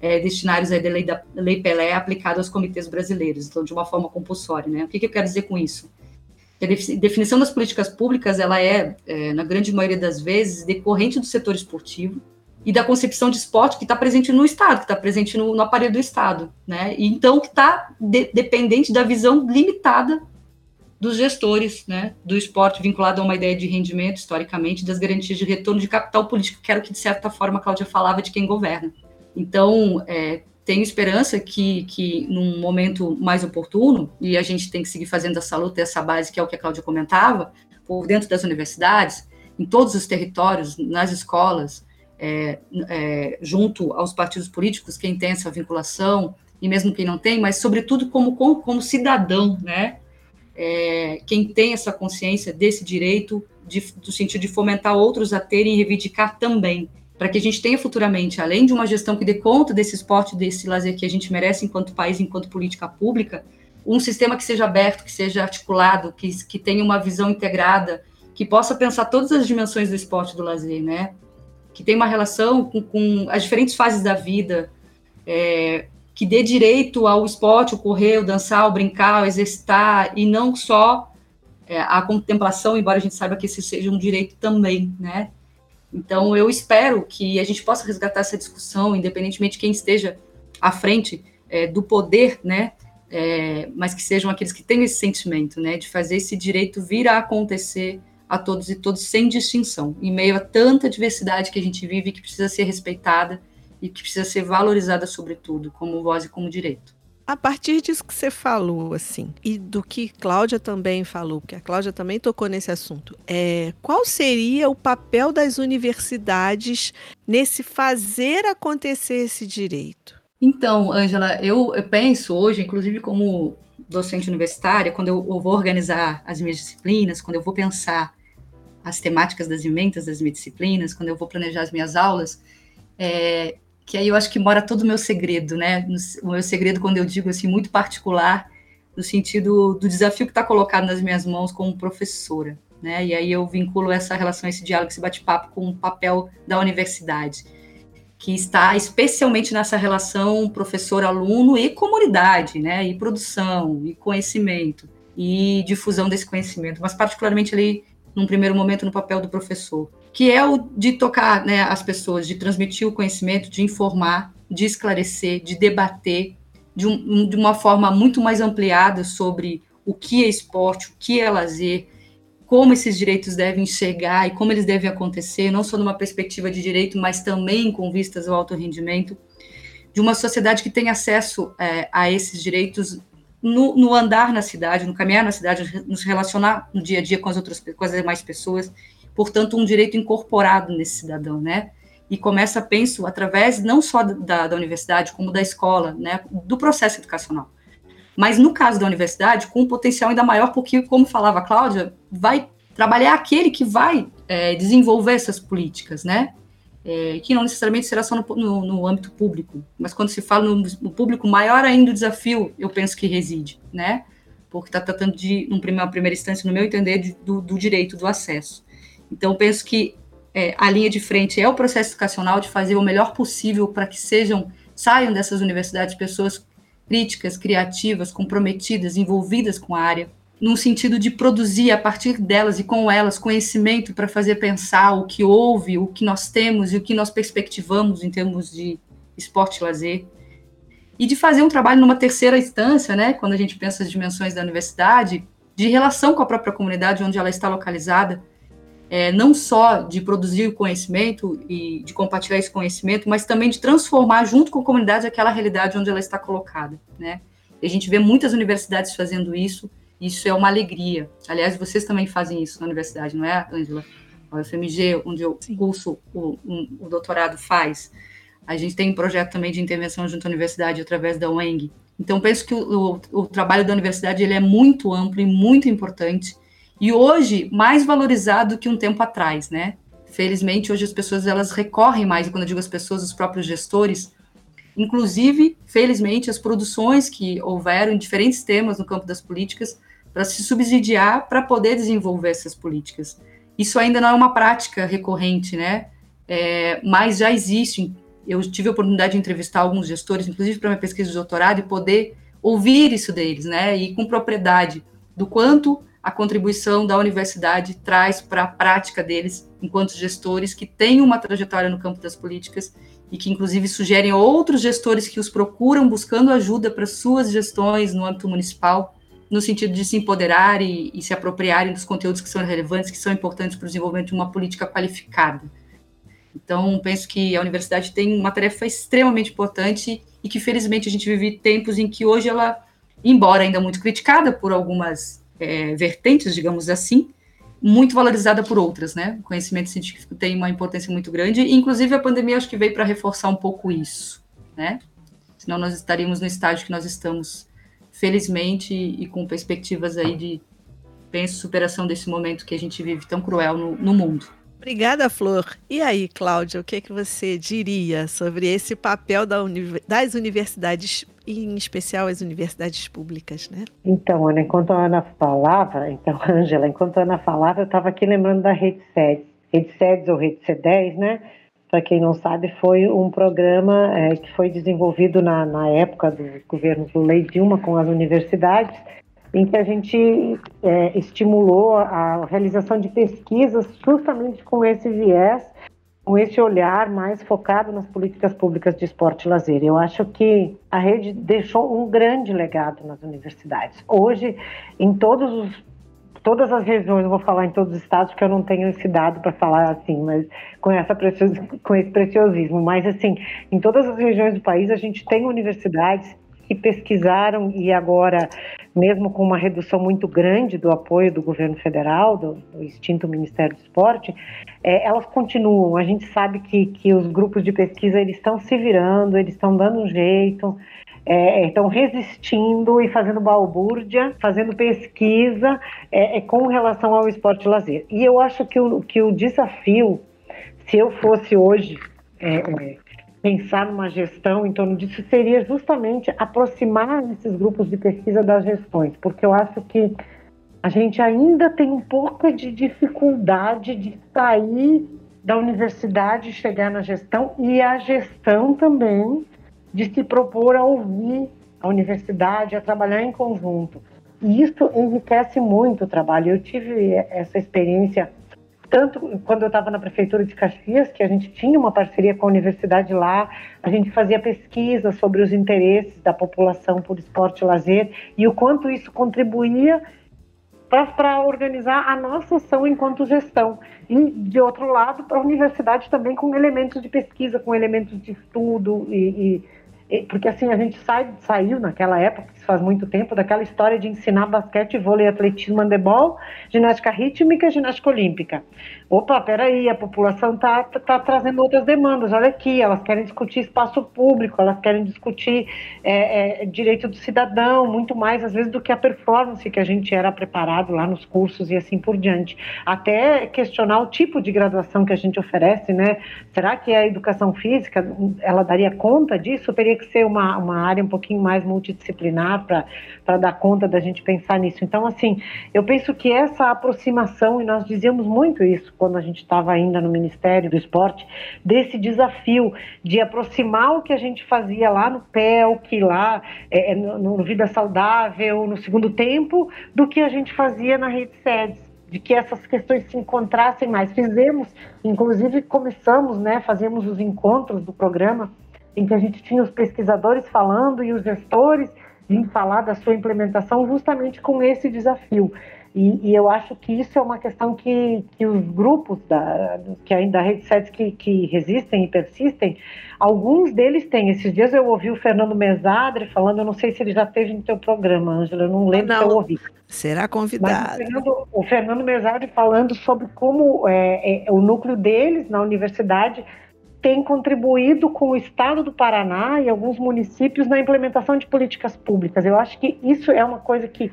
é, destinários aí da lei, da lei Pelé aplicado aos comitês brasileiros, então de uma forma compulsória. Né? O que, que eu quero dizer com isso? A definição das políticas públicas, ela é, é, na grande maioria das vezes, decorrente do setor esportivo e da concepção de esporte que está presente no Estado, que está presente no, no, aparelho do Estado, né? E então que está de, dependente da visão limitada dos gestores né, do esporte vinculado a uma ideia de rendimento, historicamente, das garantias de retorno de capital político, que era o que, de certa forma, a Cláudia falava de quem governa. Então, é, tenho esperança que, que, num momento mais oportuno, e a gente tem que seguir fazendo essa luta, essa base, que é o que a Cláudia comentava, por dentro das universidades, em todos os territórios, nas escolas, é, é, junto aos partidos políticos, quem tem essa vinculação, e mesmo quem não tem, mas, sobretudo, como, como, como cidadão, né? É, quem tem essa consciência desse direito, de, do sentido de fomentar outros a terem e reivindicar também, para que a gente tenha futuramente, além de uma gestão que dê conta desse esporte, desse lazer que a gente merece enquanto país, enquanto política pública, um sistema que seja aberto, que seja articulado, que, que tenha uma visão integrada, que possa pensar todas as dimensões do esporte do lazer, né? Que tenha uma relação com, com as diferentes fases da vida, é, que dê direito ao esporte, o correr, o dançar, o brincar, o exercitar, e não só é, a contemplação, embora a gente saiba que esse seja um direito também, né? Então, eu espero que a gente possa resgatar essa discussão, independentemente de quem esteja à frente é, do poder, né? É, mas que sejam aqueles que têm esse sentimento, né? De fazer esse direito vir a acontecer a todos e todos sem distinção, em meio a tanta diversidade que a gente vive que precisa ser respeitada e que precisa ser valorizada sobretudo como voz e como direito. A partir disso que você falou, assim, e do que Cláudia também falou, porque a Cláudia também tocou nesse assunto, é, qual seria o papel das universidades nesse fazer acontecer esse direito? Então, Ângela, eu, eu, penso hoje, inclusive como docente universitária, quando eu, eu, vou organizar as minhas disciplinas, quando eu vou pensar as temáticas das emendas das minhas disciplinas, quando eu vou planejar as minhas aulas, é, que aí eu acho que mora todo o meu segredo, né? O meu segredo, quando eu digo assim, muito particular, no sentido do desafio que está colocado nas minhas mãos como professora, né? E aí eu vinculo essa relação, esse diálogo, esse bate-papo com o papel da universidade, que está especialmente nessa relação professor-aluno e comunidade, né? E produção, e conhecimento, e difusão desse conhecimento, mas particularmente ali, num primeiro momento, no papel do professor que é o de tocar né, as pessoas, de transmitir o conhecimento, de informar, de esclarecer, de debater de, um, de uma forma muito mais ampliada sobre o que é esporte, o que é lazer, como esses direitos devem chegar e como eles devem acontecer, não só numa perspectiva de direito, mas também com vistas ao alto rendimento, de uma sociedade que tem acesso é, a esses direitos no, no, andar na cidade, no caminhar na cidade, nos relacionar no dia a dia com as outras com as demais pessoas portanto, um direito incorporado nesse cidadão, né? E começa, penso, através não só da, da universidade, como da escola, né? Do processo educacional. Mas no caso da universidade, com um potencial ainda maior, porque, como falava a Cláudia, vai trabalhar aquele que vai é, desenvolver essas políticas, né? É, que não necessariamente será só no, no, no, âmbito público, mas quando se fala no, no, público, maior ainda o desafio, eu penso que reside, né? Porque está tratando de, numa primeira instância, no meu entender, de, do, do, direito do acesso. Então, penso que é, a linha de frente é o processo educacional de fazer o melhor possível para que sejam saiam dessas universidades pessoas críticas, criativas, comprometidas, envolvidas com a área, num sentido de produzir a partir delas e com elas conhecimento para fazer pensar o que houve, o que nós temos e o que nós perspectivamos em termos de esporte e lazer. E de fazer um trabalho numa terceira instância, né, quando a gente pensa as dimensões da universidade, de relação com a própria comunidade onde ela está localizada, é, não só de produzir o conhecimento e de compartilhar esse conhecimento, mas também de transformar junto com a comunidade aquela realidade onde ela está colocada, né? E a gente vê muitas universidades fazendo isso, e isso é uma alegria. Aliás, vocês também fazem isso na universidade, não é, Angela? A UFMG, onde eu Sim. curso o, um, o doutorado, faz. A gente tem um projeto também de intervenção junto à universidade através da UENG. Então, penso que o, o, o trabalho da universidade ele é muito amplo e muito importante. E hoje, mais valorizado que um tempo atrás, né? Felizmente, hoje as pessoas elas recorrem mais, e quando eu digo as pessoas, os próprios gestores, inclusive, felizmente, as produções que houveram em diferentes temas no campo das políticas, para se subsidiar para poder desenvolver essas políticas. Isso ainda não é uma prática recorrente, né? É, mas já existe. Eu tive a oportunidade de entrevistar alguns gestores, inclusive para minha pesquisa de doutorado, e poder ouvir isso deles, né? E com propriedade do quanto a contribuição da universidade traz para a prática deles enquanto gestores que têm uma trajetória no campo das políticas e que inclusive sugerem outros gestores que os procuram buscando ajuda para suas gestões no âmbito municipal, no sentido de se empoderar e, e se apropriarem dos conteúdos que são relevantes, que são importantes para o desenvolvimento de uma política qualificada. Então, penso que a universidade tem uma tarefa extremamente importante e que, felizmente, a gente vive tempos em que hoje ela, embora ainda muito criticada por algumas é, vertentes, digamos assim, muito valorizada por outras, né? O conhecimento científico tem uma importância muito grande, e, inclusive a pandemia acho que veio para reforçar um pouco isso, né? Senão nós estaríamos no estágio que nós estamos, felizmente, e com perspectivas aí de, penso, superação desse momento que a gente vive tão cruel no, no mundo. Obrigada, Flor. E aí, Cláudia, o que, é que você diria sobre esse papel das universidades, em especial as universidades públicas, né? Então, Ana, enquanto a Ana falava, então, [LAUGHS] Ângela, enquanto a Ana falava, eu estava aqui lembrando da Rede SEDES. Rede SEDES ou Rede C10, né? Para quem não sabe, foi um programa é, que foi desenvolvido na, na época do governo Lula e Dilma com as universidades, em que a gente é, estimulou a realização de pesquisas justamente com esse viés, com esse olhar mais focado nas políticas públicas de esporte e lazer. Eu acho que a rede deixou um grande legado nas universidades. Hoje, em todos os todas as regiões, vou falar em todos os estados porque eu não tenho esse dado para falar assim, mas com essa com esse preciosismo, mas assim, em todas as regiões do país a gente tem universidades que pesquisaram e agora, mesmo com uma redução muito grande do apoio do governo federal, do, do extinto Ministério do Esporte, é, elas continuam. A gente sabe que, que os grupos de pesquisa eles estão se virando, eles estão dando um jeito, é, estão resistindo e fazendo balbúrdia, fazendo pesquisa é, é com relação ao esporte lazer. E eu acho que o, que o desafio, se eu fosse hoje é, é, pensar numa gestão em torno disso seria justamente aproximar esses grupos de pesquisa das gestões, porque eu acho que a gente ainda tem um pouco de dificuldade de sair da universidade e chegar na gestão e a gestão também de se propor a ouvir a universidade, a trabalhar em conjunto. E isso enriquece muito o trabalho. Eu tive essa experiência tanto quando eu estava na prefeitura de Caxias, que a gente tinha uma parceria com a universidade lá, a gente fazia pesquisa sobre os interesses da população por esporte e lazer e o quanto isso contribuía para organizar a nossa ação enquanto gestão. E, de outro lado, para a universidade também com elementos de pesquisa, com elementos de estudo e, e porque assim a gente sai, saiu naquela época, que faz muito tempo, daquela história de ensinar basquete, vôlei, atletismo, handebol, ginástica rítmica, ginástica olímpica. Opa, peraí, a população está tá trazendo outras demandas, olha aqui, elas querem discutir espaço público, elas querem discutir é, é, direito do cidadão, muito mais às vezes do que a performance que a gente era preparado lá nos cursos e assim por diante. Até questionar o tipo de graduação que a gente oferece, né? Será que a educação física, ela daria conta disso? Teria que ser uma, uma área um pouquinho mais multidisciplinar para dar conta da gente pensar nisso. Então, assim, eu penso que essa aproximação, e nós dizíamos muito isso quando a gente estava ainda no Ministério do Esporte, desse desafio de aproximar o que a gente fazia lá no PELC, lá é, é, no, Vida Saudável, no segundo tempo, do que a gente fazia na Rede Sedes de que essas questões se encontrassem mais. Fizemos, inclusive começamos, né, fazíamos os encontros do programa em que a gente tinha os pesquisadores falando e os gestores vim falar da sua implementação justamente com esse desafio. E, e, eu acho que isso é uma questão que, que os grupos da, que ainda da Rede Sets que, que resistem e persistem, alguns deles têm. Esses dias eu ouvi o Fernando Mesadre falando, eu não sei se ele já teve no teu programa, Ângela, eu não lembro não, se eu ouvi. Será convidado. O Fernando, o Fernando Mesadre falando sobre como é, é, o núcleo deles na universidade tem contribuído com o estado do Paraná e alguns municípios na implementação de políticas públicas. Eu acho que isso é uma coisa que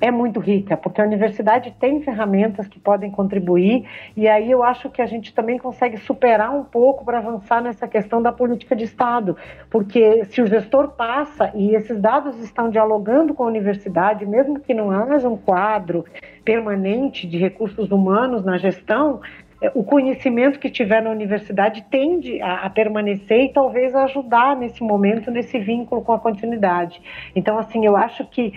é muito rica, porque a universidade tem ferramentas que podem contribuir, e aí eu acho que a gente também consegue superar um pouco para avançar nessa questão da política de Estado, porque se o gestor passa e esses dados estão dialogando com a universidade, mesmo que não haja um quadro permanente de recursos humanos na gestão, é, o conhecimento que tiver na universidade tende a, a, permanecer e talvez ajudar nesse momento, nesse vínculo com a continuidade. Então, assim, eu acho que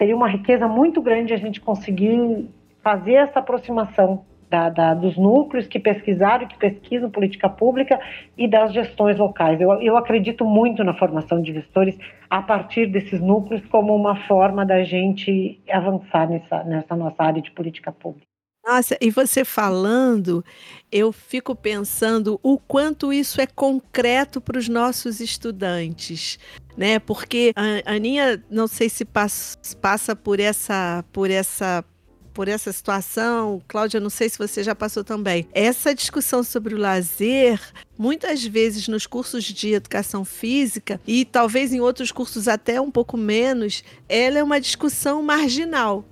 seria uma riqueza muito grande a gente conseguir fazer essa aproximação da, da, dos núcleos que pesquisaram, que pesquisam política pública e das gestões locais. Eu, eu acredito muito na formação de gestores a partir desses núcleos como uma forma da gente avançar nessa, nessa nossa área de política pública. Nossa, e você falando, eu fico pensando o quanto isso é concreto para os nossos estudantes, né? Porque a Aninha, não sei se passa, passa por essa, por essa por essa situação, Cláudia, não sei se você já passou também. Essa discussão sobre o lazer, muitas vezes nos cursos de educação física e talvez em outros cursos até um pouco menos, ela é uma discussão marginal.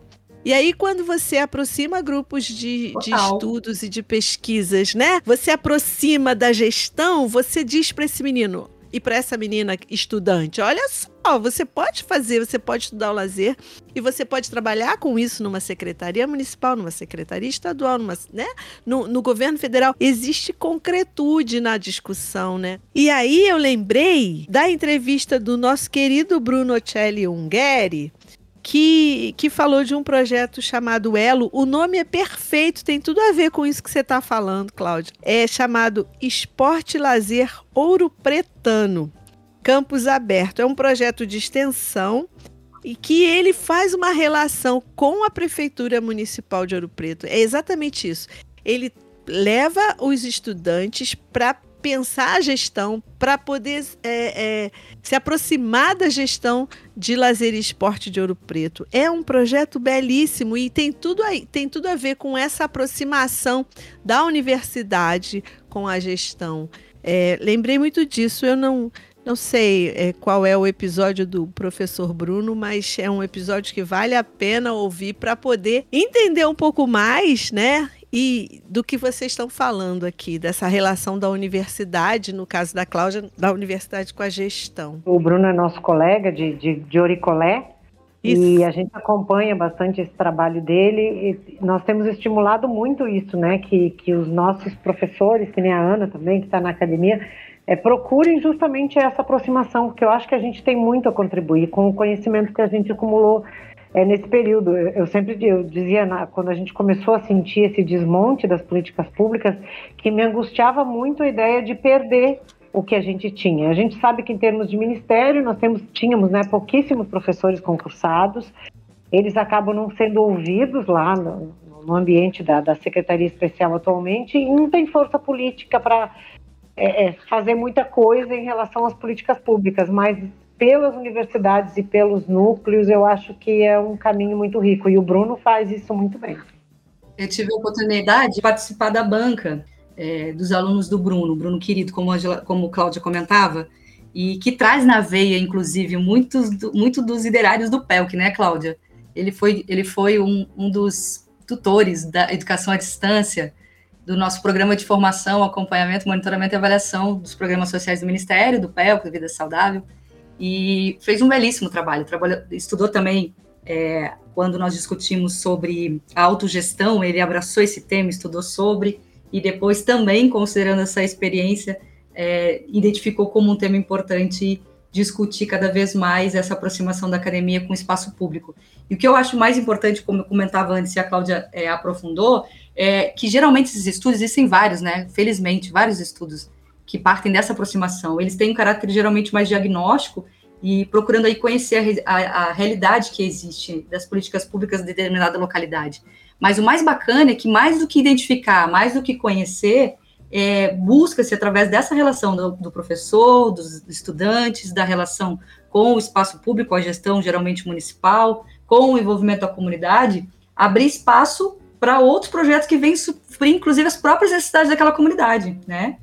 E aí, quando você aproxima grupos de, de estudos e de pesquisas, né? Você aproxima da gestão, você diz para esse menino e para essa menina estudante: olha só, você pode fazer, você pode estudar o lazer e você pode trabalhar com isso numa secretaria municipal, numa secretaria estadual, numa, né? no, no governo federal. Existe concretude na discussão, né? E aí eu lembrei da entrevista do nosso querido Bruno Celli Ungheri, que, que falou de um projeto chamado Elo. O nome é perfeito, tem tudo a ver com isso que você está falando, Cláudio. É chamado Esporte Lazer Ouro Pretano, Campus Aberto. É um projeto de extensão e que ele faz uma relação com a Prefeitura Municipal de Ouro Preto. É exatamente isso. Ele leva os estudantes para pensar a gestão, para poder é, é, se aproximar da gestão de lazer e esporte de Ouro Preto. É um projeto belíssimo e tem tudo, aí, tem tudo a ver com essa aproximação da universidade com a gestão. É, lembrei muito disso, eu não. Não sei é, qual é o episódio do professor Bruno, mas é um episódio que vale a pena ouvir para poder entender um pouco mais, né? E do que vocês estão falando aqui, dessa relação da universidade, no caso da Cláudia, da universidade com a gestão. O Bruno é nosso colega de, de, de Oricolé, isso. E a gente acompanha bastante esse trabalho dele. E nós temos estimulado muito isso, né? Que, que os nossos professores, que nem a Ana também, que está na academia, é, procurem justamente essa aproximação, porque eu acho que a gente tem muito a contribuir com o conhecimento que a gente acumulou é, nesse período. Eu sempre eu dizia, na, quando a gente começou a sentir esse desmonte das políticas públicas, que me angustiava muito a ideia de perder o que a gente tinha. A gente sabe que em termos de ministério nós temos, tínhamos né, pouquíssimos professores concursados, eles acabam não sendo ouvidos lá no, no ambiente da, da, Secretaria Especial atualmente e não tem força política para é, é, fazer muita coisa em relação às políticas públicas, mas pelas universidades e pelos núcleos, eu acho que é um caminho muito rico. E o Bruno faz isso muito bem. Eu tive a oportunidade de participar da banca é, dos alunos do Bruno, Bruno querido, como, Angela, como Cláudia comentava, e que traz na veia, inclusive, muitos muito dos ideários do PELC, né, Cláudia? Ele foi, ele foi um, um dos tutores da educação à distância do nosso programa de formação, acompanhamento, monitoramento e avaliação dos programas sociais do Ministério, do PELC, Vida Saudável, e fez um belíssimo trabalho. Trabalhou, estudou também, é, quando nós discutimos sobre a autogestão, ele abraçou esse tema, estudou sobre, e depois também, considerando essa experiência, é, identificou como um tema importante discutir cada vez mais essa aproximação da academia com o espaço público. E o que eu acho mais importante, como eu comentava antes e a Cláudia é, aprofundou, é que geralmente esses estudos, existem vários, né? Felizmente, vários estudos que partem dessa aproximação. Eles têm um caráter geralmente mais diagnóstico e procurando aí conhecer a, a, a, realidade que existe das políticas públicas de determinada localidade. Mas o mais bacana é que mais do que identificar, mais do que conhecer, é, busca-se através dessa relação do, do, professor, dos estudantes, da relação com o espaço público, a gestão geralmente municipal, com o envolvimento da comunidade, abrir espaço para outros projetos que vêm suprir, inclusive, as próprias necessidades daquela comunidade, né?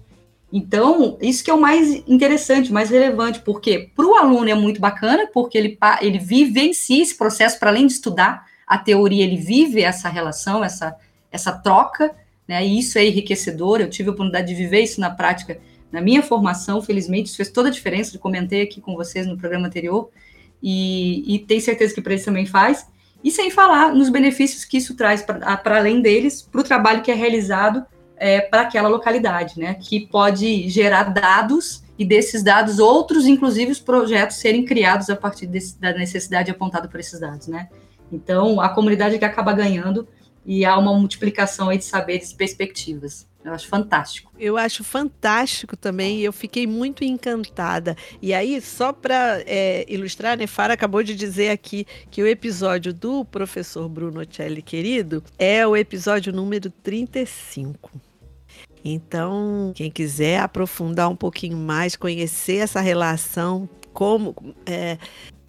Então, isso que é o mais interessante, mais relevante, porque para o aluno é muito bacana, porque ele, ele vivencia esse processo, para além de estudar a teoria, ele vive essa relação, essa, essa troca, né? E isso é enriquecedor. Eu tive a oportunidade de viver isso na prática na minha formação, felizmente, isso fez toda a diferença. Eu comentei aqui com vocês no programa anterior, e, e tenho certeza que para eles também faz. E sem falar nos benefícios que isso traz para além deles, para o trabalho que é realizado é, para aquela localidade, né? Que pode gerar dados e desses dados outros, inclusive os projetos serem criados a partir desse, da necessidade apontada por esses dados, né? Então a comunidade que acaba ganhando e há uma multiplicação aí de saberes e perspectivas. Eu acho fantástico. Eu acho fantástico também, eu fiquei muito encantada. E aí, só para é, ilustrar, a Nefara acabou de dizer aqui que o episódio do professor Bruno Celli, querido, é o episódio número 35. Então, quem quiser aprofundar um pouquinho mais, conhecer essa relação, como é,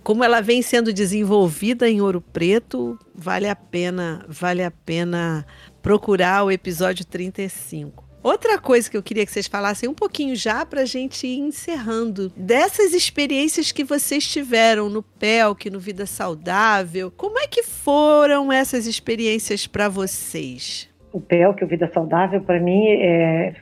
como ela vem sendo desenvolvida em Ouro Preto, vale a pena, vale a pena procurar o episódio 35. Outra coisa que eu queria que vocês falassem um pouquinho já para a gente ir encerrando, dessas experiências que vocês tiveram no PELC, no Vida Saudável, como é que foram essas experiências para vocês? O PELC, o Vida Saudável, para mim é,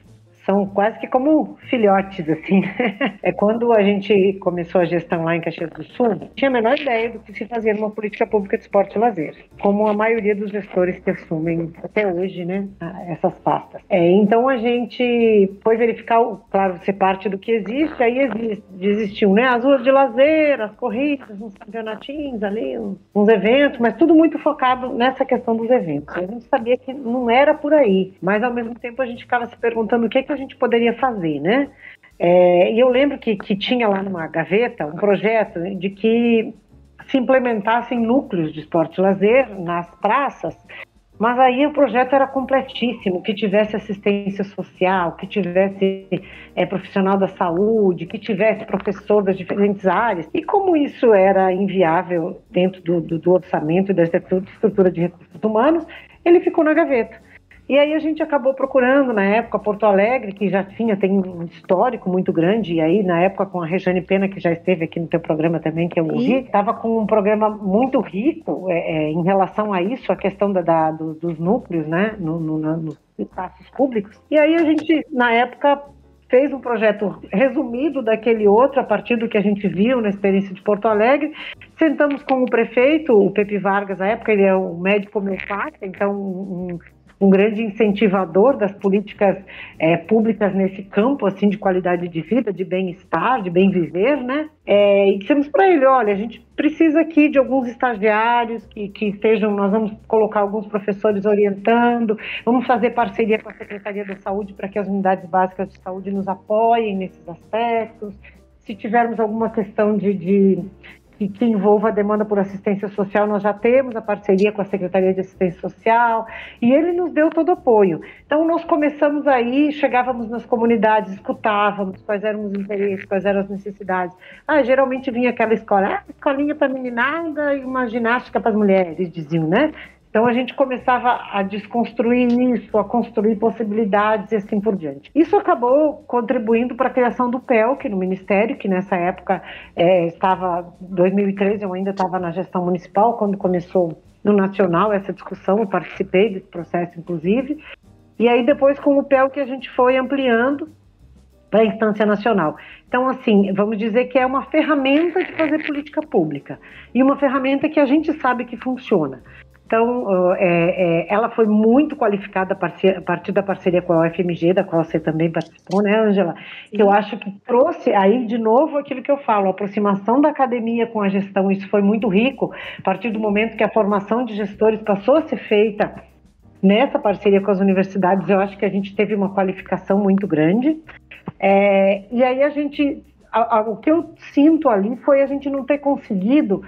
são quase que como filhotes, assim. [LAUGHS] é quando a gente começou a gestão lá em Caxias do Sul, tinha a menor ideia do que se fazia numa política pública de esporte e lazer, como a maioria dos gestores que assumem até hoje, né, essas pastas. É, então a gente foi verificar, claro, ser parte do que existe, aí existe, existiam, né, as ruas de lazer, as corridas, uns campeonatinhos ali, uns eventos, mas tudo muito focado nessa questão dos eventos. A gente sabia que não era por aí, mas ao mesmo tempo a gente ficava se perguntando o que, que a gente poderia fazer, né? É, e eu lembro que, que tinha lá numa gaveta um projeto de que se implementassem núcleos de esporte e lazer nas praças, mas aí o projeto era completíssimo, que tivesse assistência social, que tivesse é, profissional da saúde, que tivesse professor das diferentes áreas. E como isso era inviável dentro do, do, do orçamento e da estrutura de recursos humanos, ele ficou na gaveta. E aí a gente acabou procurando, na época, Porto Alegre, que já tinha, tem um histórico muito grande, e aí na época com a Rejane Pena, que já esteve aqui no teu programa também, que eu ouvi, estava com um programa muito rico é, é, em relação a isso, a questão da, da do, dos núcleos, né, no, no, nos espaços públicos. E aí a gente, na época, fez um projeto resumido daquele outro, a partir do que a gente viu na experiência de Porto Alegre. Sentamos com o prefeito, o Pepe Vargas, na época ele é um médico homeopata, então um, um grande incentivador das políticas é, públicas nesse campo assim de qualidade de vida, de bem-estar, de bem viver, né? É, e dissemos para ele, olha, a gente precisa aqui de alguns estagiários que, que estejam, nós vamos colocar alguns professores orientando, vamos fazer parceria com a Secretaria da Saúde para que as unidades básicas de saúde nos apoiem nesses aspectos. Se tivermos alguma questão de, de que, que, envolva a demanda por assistência social, nós já temos a parceria com a Secretaria de Assistência Social e ele nos deu todo o apoio. Então, nós começamos aí, chegávamos nas comunidades, escutávamos quais eram os interesses, quais eram as necessidades. Ah, geralmente vinha aquela escola, ah, escolinha para meninada e uma ginástica para as mulheres, diziam, né? Então a gente começava a desconstruir isso, a construir possibilidades e assim por diante. Isso acabou contribuindo para a criação do PELC no Ministério, que nessa época é, estava, 2013 eu ainda estava na gestão municipal, quando começou no Nacional essa discussão, eu participei desse processo inclusive, e aí depois com o PELC a gente foi ampliando para a instância nacional. Então, assim, vamos dizer que é uma ferramenta de fazer política pública e uma ferramenta que a gente sabe que funciona. Então, é, é, ela foi muito qualificada a partir da parceria com a UFMG, da qual você também participou, né, Angela? Que eu acho que trouxe aí, de novo, aquilo que eu falo, a aproximação da academia com a gestão, isso foi muito rico, a partir do momento que a formação de gestores passou a ser feita nessa parceria com as universidades, eu acho que a gente teve uma qualificação muito grande. É, e aí a gente, a, a, o que eu sinto ali foi a gente não ter conseguido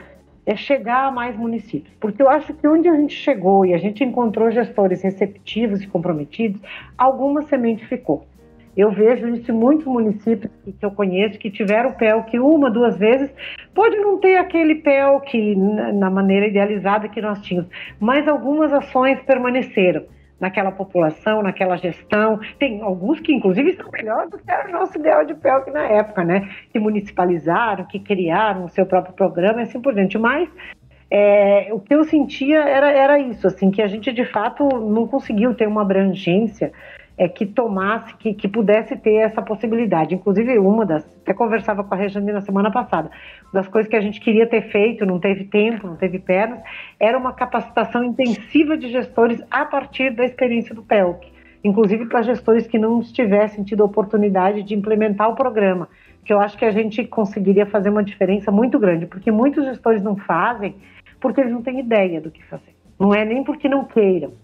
é chegar a mais municípios. Porque eu acho que onde a gente chegou e a gente encontrou gestores receptivos e comprometidos, alguma semente ficou. Eu vejo isso em muitos municípios que, eu conheço que tiveram PEL que uma, duas vezes, pode não ter aquele PEL que na maneira idealizada que nós tínhamos, mas algumas ações permaneceram. Naquela população, naquela gestão. Tem alguns que, inclusive, são melhores do que era o nosso ideal de PELC na época, né? Que municipalizaram, que criaram o seu próprio programa e assim por diante. Mas é, o que eu sentia era, era isso, assim, que a gente de fato não conseguiu ter uma abrangência é, que tomasse, que, que pudesse ter essa possibilidade. Inclusive, uma das, até conversava com a Rejane na semana passada, das coisas que a gente queria ter feito, não teve tempo, não teve pernas, era uma capacitação intensiva de gestores a partir da experiência do PELC, inclusive para gestores que não tivessem tido a oportunidade de implementar o programa, que eu acho que a gente conseguiria fazer uma diferença muito grande, porque muitos gestores não fazem porque eles não têm ideia do que fazer. Não é nem porque não queiram.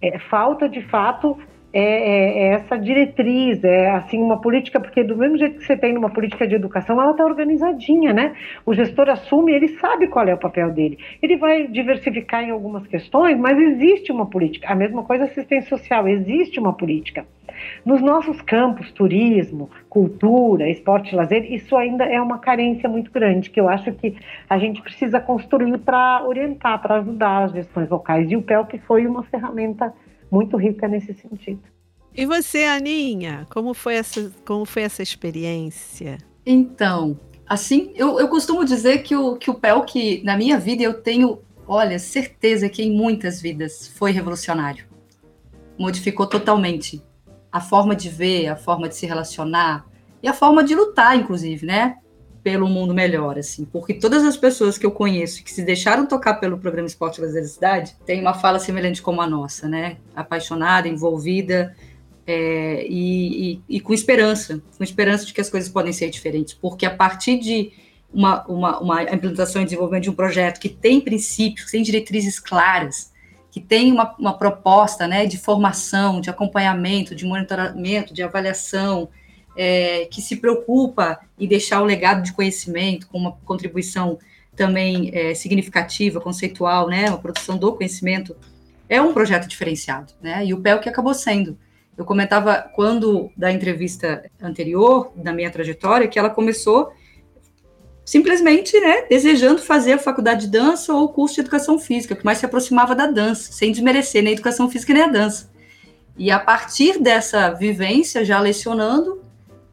É falta de fato é, é, é, essa diretriz, é assim uma política, porque do mesmo jeito que você tem numa política de educação, ela está organizadinha, né? O gestor assume, ele sabe qual é o papel dele. Ele vai diversificar em algumas questões, mas existe uma política. A mesma coisa assistência social, existe uma política. Nos nossos campos, turismo, cultura, esporte e lazer, isso ainda é uma carência muito grande, que eu acho que a gente precisa construir para orientar, para ajudar as gestões locais. E o PELP foi uma ferramenta muito rica nesse sentido. E você, Aninha, como foi essa, como foi essa experiência? Então, assim, eu, eu costumo dizer que o, que o PELC, na minha vida, eu tenho, olha, certeza que em muitas vidas foi revolucionário. Modificou totalmente a forma de ver, a forma de se relacionar e a forma de lutar, inclusive, né? Pelo mundo melhor, assim, porque todas as pessoas que eu conheço que se deixaram tocar pelo programa Esporte Lazer da Cidade têm uma fala semelhante como a nossa, né? Apaixonada, envolvida é, e, e, e, com esperança, com esperança de que as coisas podem ser diferentes, porque a partir de uma, uma, uma implementação e desenvolvimento de um projeto que tem princípios, que tem diretrizes claras, que tem uma, uma proposta, né, de formação, de acompanhamento, de monitoramento, de avaliação, é, que se preocupa em deixar o legado de conhecimento com uma contribuição também é, significativa, conceitual, né, uma produção do conhecimento, é um projeto diferenciado, né, e o PEL que acabou sendo. Eu comentava quando da entrevista anterior, da minha trajetória, que ela começou simplesmente, né, desejando fazer a faculdade de dança ou o curso de educação física, que mais se aproximava da dança, sem desmerecer nem a educação física nem a dança. E a partir dessa vivência, já lecionando,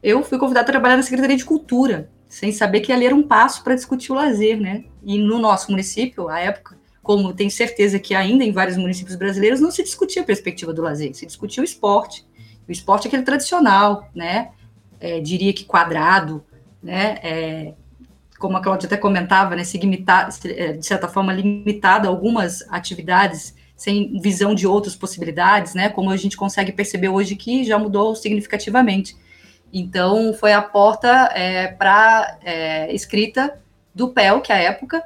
eu fui convidada a trabalhar na Secretaria de Cultura, sem saber que ali era um passo para discutir o lazer, né? E no nosso município, à época, como tenho certeza que ainda em vários municípios brasileiros, não se discutia a perspectiva do lazer, se discutia o esporte. O esporte é aquele tradicional, né? É, diria que quadrado, né? É, como a Cláudia até comentava, né? Se limitar, é, de certa forma, limitado a algumas atividades sem visão de outras possibilidades, né? Como a gente consegue perceber hoje que já mudou significativamente. Então, foi a porta é, para é, escrita do PEL, que é a época,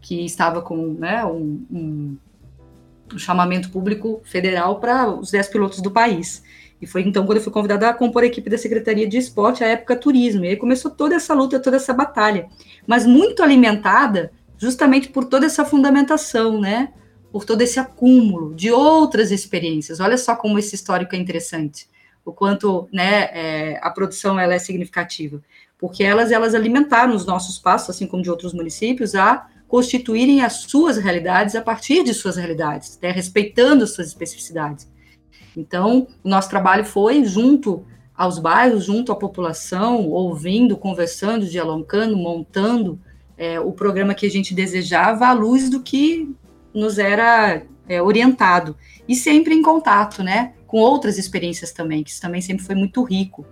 que estava com né, um, um, um chamamento público federal para os 10 pilotos do país. E foi então quando eu fui convidada a compor a equipe da Secretaria de Esporte, à época turismo. E aí começou toda essa luta, toda essa batalha, mas muito alimentada justamente por toda essa fundamentação, né? Por todo esse acúmulo de outras experiências. Olha só como esse histórico é interessante o quanto né, é, a produção ela é significativa, porque elas elas alimentaram os nossos passos, assim como de outros municípios, a constituírem as suas realidades a partir de suas realidades, né, respeitando as suas especificidades. Então, o nosso trabalho foi junto aos bairros, junto à população, ouvindo, conversando, dialogando, montando é, o programa que a gente desejava à luz do que nos era é, orientado e sempre em contato, né? com outras experiências também, que isso também sempre foi muito rico.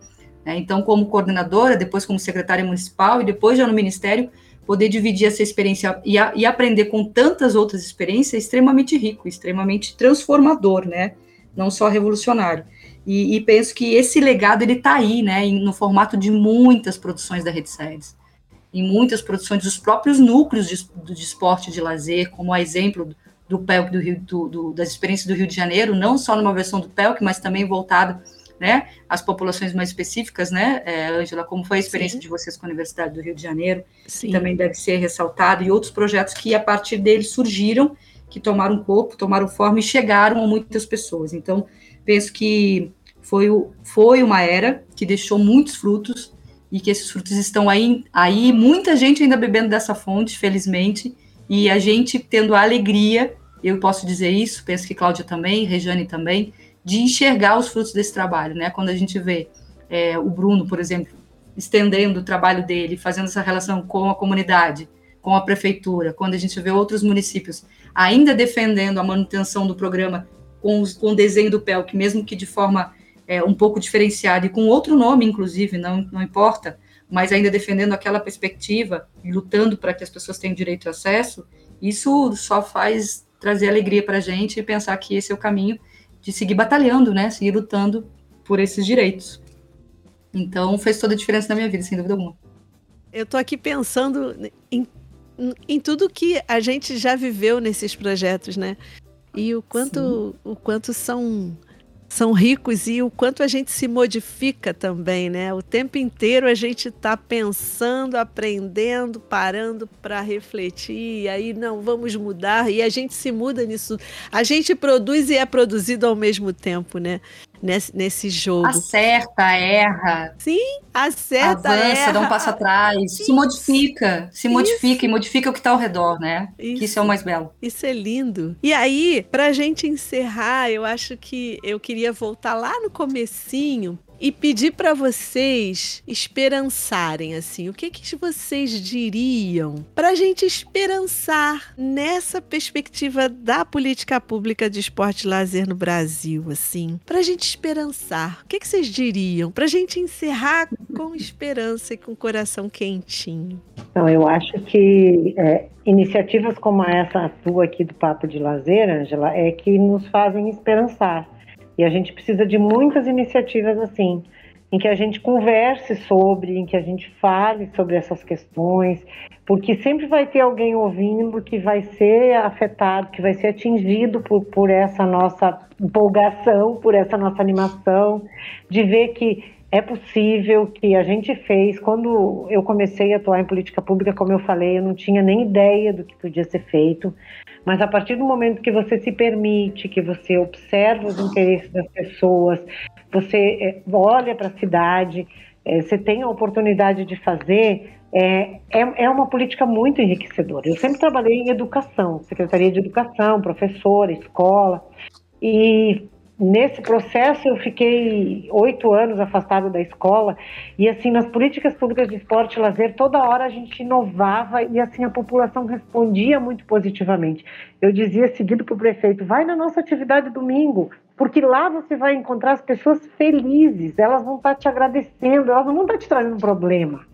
Né? Então, como coordenadora, depois como secretária municipal e depois já no ministério, poder dividir essa experiência e, a, e aprender com tantas outras experiências é extremamente rico, extremamente transformador, né? Não só revolucionário. E, e penso que esse legado ele está aí, né? No formato de muitas produções da Rede Sedes, em muitas produções dos próprios núcleos de, de esporte de lazer, como a exemplo do PELC do Rio, do, do, das experiências do Rio de Janeiro, não só numa versão do PELC, mas também voltada né, às populações mais específicas, né, Ângela, é, como foi a experiência Sim. de vocês com a Universidade do Rio de Janeiro, Sim. também deve ser ressaltado, e outros projetos que a partir deles surgiram, que tomaram corpo, tomaram forma e chegaram a muitas pessoas. Então, penso que foi, foi uma era que deixou muitos frutos, e que esses frutos estão aí, aí muita gente ainda bebendo dessa fonte, felizmente, e a gente tendo a alegria eu posso dizer isso, penso que Cláudia também, Rejane também, de enxergar os frutos desse trabalho, né? Quando a gente vê é, o Bruno, por exemplo, estendendo o trabalho dele, fazendo essa relação com a comunidade, com a prefeitura, quando a gente vê outros municípios ainda defendendo a manutenção do programa com, os, com o desenho do PELC, mesmo que de forma é, um pouco diferenciada e com outro nome, inclusive, não, não importa, mas ainda defendendo aquela perspectiva e lutando para que as pessoas tenham direito a acesso, isso só faz trazer alegria para a gente e pensar que esse é o caminho de seguir batalhando, né? Seguir lutando por esses direitos. Então, fez toda a diferença na minha vida, sem dúvida alguma. Eu estou aqui pensando em, em tudo que a gente já viveu nesses projetos, né? E o quanto, o quanto são são ricos e o quanto a gente se modifica também, né? O tempo inteiro a gente está pensando, aprendendo, parando para refletir, e aí não, vamos mudar, e a gente se muda nisso. A gente produz e é produzido ao mesmo tempo, né? Nesse, nesse jogo. Acerta, erra. Sim, acerta, avança, erra. dá um passo atrás, isso. se modifica, se modifica isso. e modifica o que está ao redor, né? Isso. Que isso é o mais belo. Isso é lindo. E aí, para a gente encerrar, eu acho que eu queria voltar lá no comecinho e pedir para vocês esperançarem assim. O que que vocês diriam para a gente esperançar nessa perspectiva da política pública de esporte e lazer no Brasil, assim? Para a gente esperançar. O que que vocês diriam para a gente encerrar com esperança e com coração quentinho? Então, eu acho que é, iniciativas como essa tua aqui do Papo de Lazer, Angela, é que nos fazem esperançar e a gente precisa de muitas iniciativas assim, em que a gente converse sobre, em que a gente fale sobre essas questões, porque sempre vai ter alguém ouvindo que vai ser afetado, que vai ser atingido por, por essa nossa empolgação, por essa nossa animação, de ver que é possível, que a gente fez. Quando eu comecei a atuar em política pública, como eu falei, eu não tinha nem ideia do que podia ser feito. Mas a partir do momento que você se permite, que você observa os interesses das pessoas, você é, olha para a cidade, é, você tem a oportunidade de fazer, é, é, é, uma política muito enriquecedora. Eu sempre trabalhei em educação, Secretaria de Educação, professora, escola, e nesse processo eu fiquei oito anos afastada da escola. E assim nas políticas públicas de esporte e lazer toda hora a gente inovava e assim a população respondia muito positivamente. Eu dizia seguido para o prefeito vai na nossa atividade domingo porque lá você vai encontrar as pessoas felizes. Elas vão estar tá te agradecendo elas não vão estar tá te trazendo problema.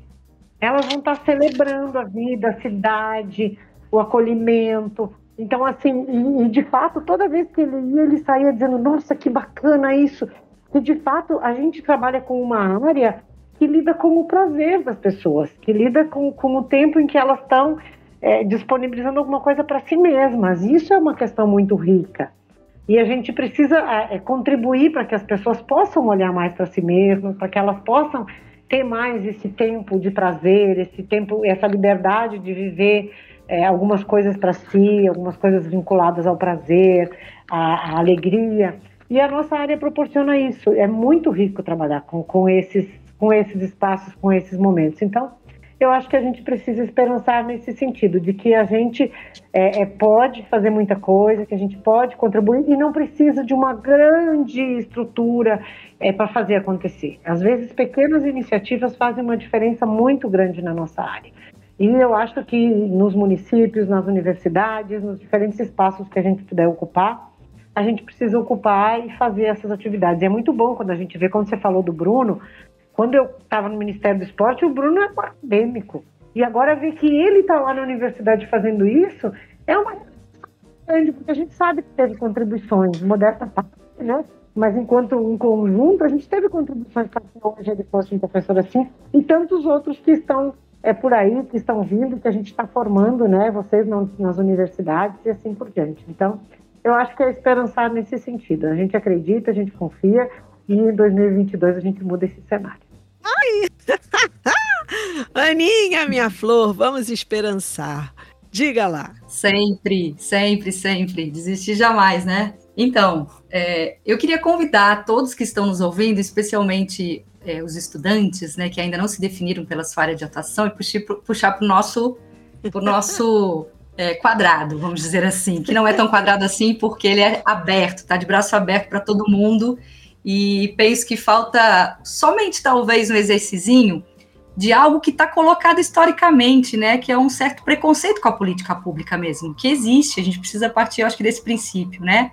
Elas vão estar tá celebrando a vida a cidade o acolhimento então, assim, e, de fato, toda vez que ele ia, ele saía dizendo: Nossa, que bacana isso. E de fato, a gente trabalha com uma área que lida com o prazer das pessoas, que lida com, com o tempo em que elas estão é, disponibilizando alguma coisa para si mesmas. Isso é uma questão muito rica. E a gente precisa é, contribuir para que as pessoas possam olhar mais para si mesmas, para que elas possam ter mais esse tempo de prazer, esse tempo, essa liberdade de viver é, algumas coisas para si, algumas coisas vinculadas ao prazer, à, à, alegria. E a nossa área proporciona isso. É muito rico trabalhar com, com, esses, com esses espaços, com esses momentos. Então, eu acho que a gente precisa esperançar nesse sentido, de que a gente é, é, pode fazer muita coisa, que a gente pode contribuir e não precisa de uma grande estrutura é, para fazer acontecer. Às vezes, pequenas iniciativas fazem uma diferença muito grande na nossa área. E eu acho que nos municípios, nas universidades, nos diferentes espaços que a gente puder ocupar, a gente precisa ocupar e fazer essas atividades. E é muito bom quando a gente vê, quando você falou do Bruno, quando eu estava no Ministério do Esporte, o Bruno é um acadêmico. E agora ver que ele está lá na universidade fazendo isso é uma grande, porque a gente sabe que teve contribuições, modesta parte, né? Mas enquanto um conjunto, a gente teve contribuições para que hoje ele fosse um professor assim, e tantos outros que estão é por aí que estão vindo, que a gente está formando, né, vocês nas universidades e assim por diante. Então, eu acho que é esperançar nesse sentido. A gente acredita, a gente confia e em 2022 a gente muda esse cenário. Ai! [LAUGHS] Aninha, minha flor, vamos esperançar. Diga lá. Sempre, sempre, sempre. Desistir jamais, né? Então, é, eu queria convidar todos que estão nos ouvindo, especialmente é, os estudantes, né, que ainda não se definiram pela sua área de atuação, e puxar para o nosso, pro nosso [LAUGHS] é, quadrado, vamos dizer assim, que não é tão quadrado assim porque ele é aberto, está de braço aberto para todo mundo. E penso que falta somente talvez um exercício de algo que está colocado historicamente, né? Que é um certo preconceito com a política pública mesmo, que existe. A gente precisa partir, eu acho que desse princípio, né?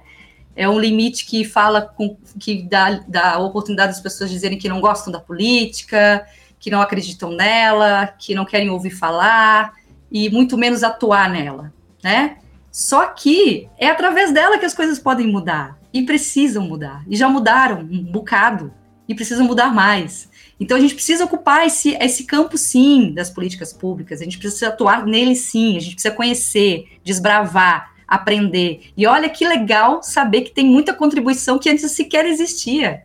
É um limite que fala com, que dá, dá oportunidade das pessoas dizerem que não gostam da política, que não acreditam nela, que não querem ouvir falar e muito menos atuar nela, né? Só que é através dela que as coisas podem mudar e precisam mudar e já mudaram um bocado e precisam mudar mais. Então a gente precisa ocupar esse, esse campo sim das políticas públicas, a gente precisa atuar nele sim, a gente precisa conhecer, desbravar, aprender. E olha que legal saber que tem muita contribuição que antes sequer existia.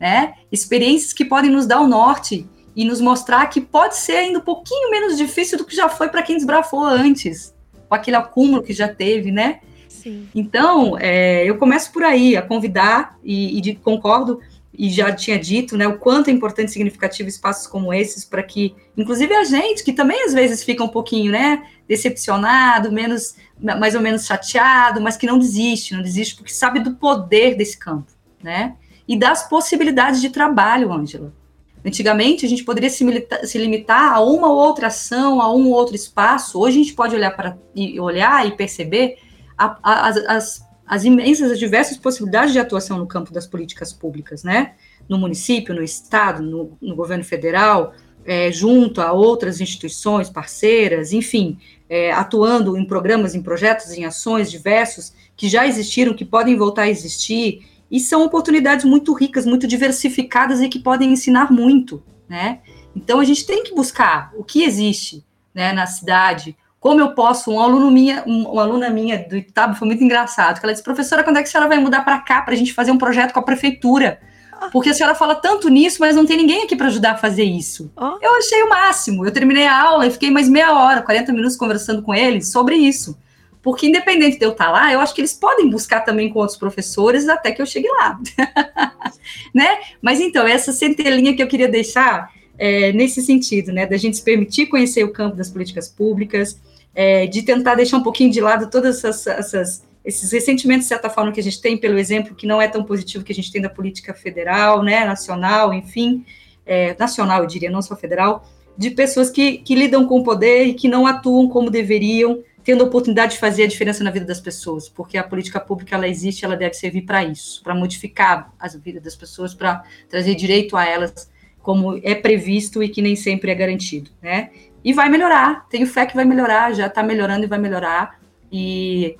Né? Experiências que podem nos dar o norte e nos mostrar que pode ser ainda um pouquinho menos difícil do que já foi para quem desbrafou antes, com aquele acúmulo que já teve, né? Sim. Então, é, eu começo por aí, a convidar, e, e de, concordo, e já tinha dito, né, o quanto é importante e significativo espaços como esses para que, inclusive a gente, que também às vezes fica um pouquinho, né, decepcionado, menos, mais ou menos chateado, mas que não desiste, não desiste porque sabe do poder desse campo, né, e das possibilidades de trabalho, Ângela. Antigamente, a gente poderia se, se, limitar a uma ou outra ação, a um ou outro espaço. Hoje, a gente pode olhar, para, e, olhar e perceber a, a, as, as imensas, as diversas possibilidades de atuação no campo das políticas públicas, né? No município, no estado, no, no governo federal, é, junto a outras instituições parceiras, enfim, é, atuando em programas, em projetos, em ações diversos que já existiram, que podem voltar a existir e são oportunidades muito ricas, muito diversificadas e que podem ensinar muito, né? Então a gente tem que buscar o que existe, né, na cidade. Como eu posso, um aluno minha, um, uma aluna minha do Itabo foi muito engraçado, que ela disse, professora, quando é que a senhora vai mudar para cá para a gente fazer um projeto com a prefeitura? Porque a senhora fala tanto nisso, mas não tem ninguém aqui para ajudar a fazer isso. Oh. Eu achei o máximo. Eu terminei a aula e fiquei mais meia hora, 40 minutos conversando com eles sobre isso. Porque, independente de eu estar lá, eu acho que eles podem buscar também com outros professores até que eu chegue lá. [LAUGHS] né? Mas então, essa centelinha que eu queria deixar é, nesse sentido, né? Da gente se permitir conhecer o campo das políticas públicas, é, de tentar deixar um pouquinho de lado todas essas, essas, esses ressentimentos, de certa forma, que a gente tem pelo exemplo que não é tão positivo que a gente tem da política federal, né? Nacional, enfim. É, nacional, eu diria, não só federal, de pessoas que, que lidam com o poder e que não atuam como deveriam tendo a oportunidade de fazer a diferença na vida das pessoas, porque a política pública ela existe, ela deve servir para isso, para modificar as vidas das pessoas, para trazer direito a elas, como é previsto e que nem sempre é garantido, né? E vai melhorar, tenho fé que vai melhorar, já está melhorando e vai melhorar. E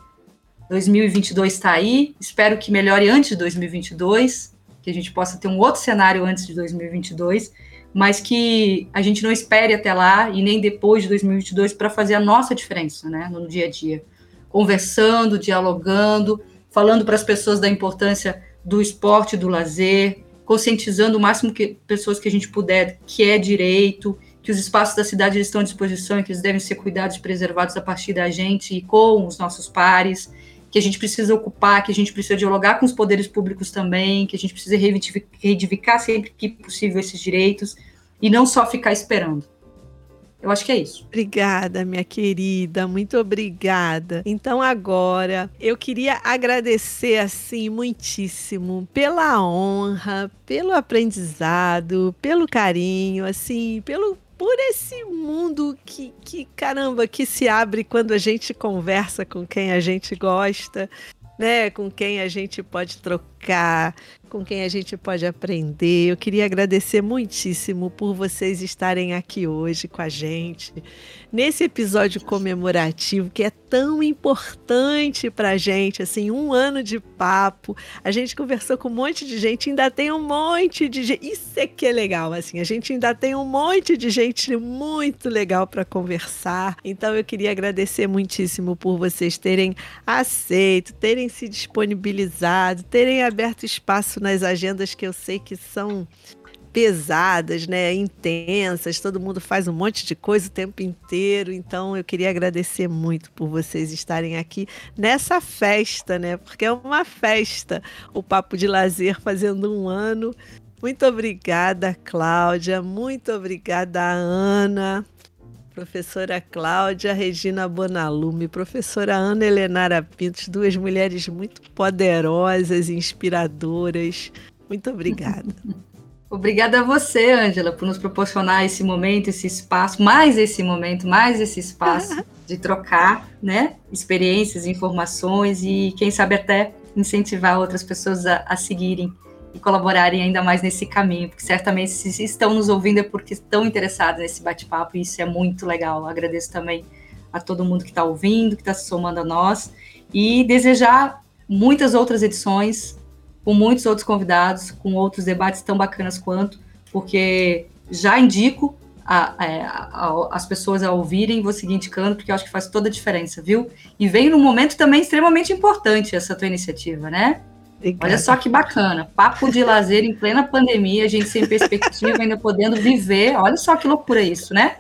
2022 está aí, espero que melhore antes de 2022, que a gente possa ter um outro cenário antes de 2022 mas que a gente não espere até lá e nem depois de 2022 para fazer a nossa diferença, né, no dia a dia, conversando, dialogando, falando para as pessoas da importância do esporte, do lazer, conscientizando o máximo que pessoas que a gente puder que é direito, que os espaços da cidade estão à disposição e que eles devem ser cuidados e preservados a partir da gente e com os nossos pares, que a gente precisa ocupar, que a gente precisa dialogar com os poderes públicos também, que a gente precisa reivindicar sempre que possível esses direitos e não só ficar esperando. Eu acho que é isso. Obrigada, minha querida, muito obrigada. Então agora eu queria agradecer assim muitíssimo pela honra, pelo aprendizado, pelo carinho, assim, pelo por esse mundo que, que, caramba, que se abre quando a gente conversa com quem a gente gosta, né? Com quem a gente pode trocar, com quem a gente pode aprender. Eu queria agradecer muitíssimo por vocês estarem aqui hoje com a gente, nesse episódio comemorativo que é tão importante para a gente. Assim, um ano de papo, a gente conversou com um monte de gente, ainda tem um monte de gente. Isso é que é legal, assim, a gente ainda tem um monte de gente muito legal para conversar. Então, eu queria agradecer muitíssimo por vocês terem aceito, terem se disponibilizado, terem aberto espaço nas agendas que eu sei que são pesadas, né, intensas, todo mundo faz um monte de coisa o tempo inteiro. Então eu queria agradecer muito por vocês estarem aqui nessa festa, né? Porque é uma festa, o Papo de Lazer fazendo um ano. Muito obrigada, Cláudia. Muito obrigada, Ana. Professora Cláudia Regina Bonalume, professora Ana Helenara Pintos, duas mulheres muito poderosas, inspiradoras. Muito obrigada. [LAUGHS] Obrigada a você, Ângela, por nos proporcionar esse momento, esse espaço, mais esse momento, mais esse espaço [LAUGHS] de trocar, né, experiências, informações e quem sabe até incentivar outras pessoas a, a seguirem e colaborarem ainda mais nesse caminho, porque certamente se estão nos ouvindo é porque estão interessados nesse bate-papo e isso é muito legal. agradeço também a todo mundo que está ouvindo, que está se somando a nós e desejar muitas outras edições com muitos outros convidados, com outros debates tão bacanas quanto, porque já indico a, a, é, a, as pessoas a ouvirem, vou seguir indicando, porque eu acho que faz toda a diferença, viu? E vem num momento também extremamente importante essa tua iniciativa, né? Obrigada. Olha só que bacana, papo de lazer em plena pandemia, a gente sem perspectiva, ainda podendo viver, olha só que loucura isso, né?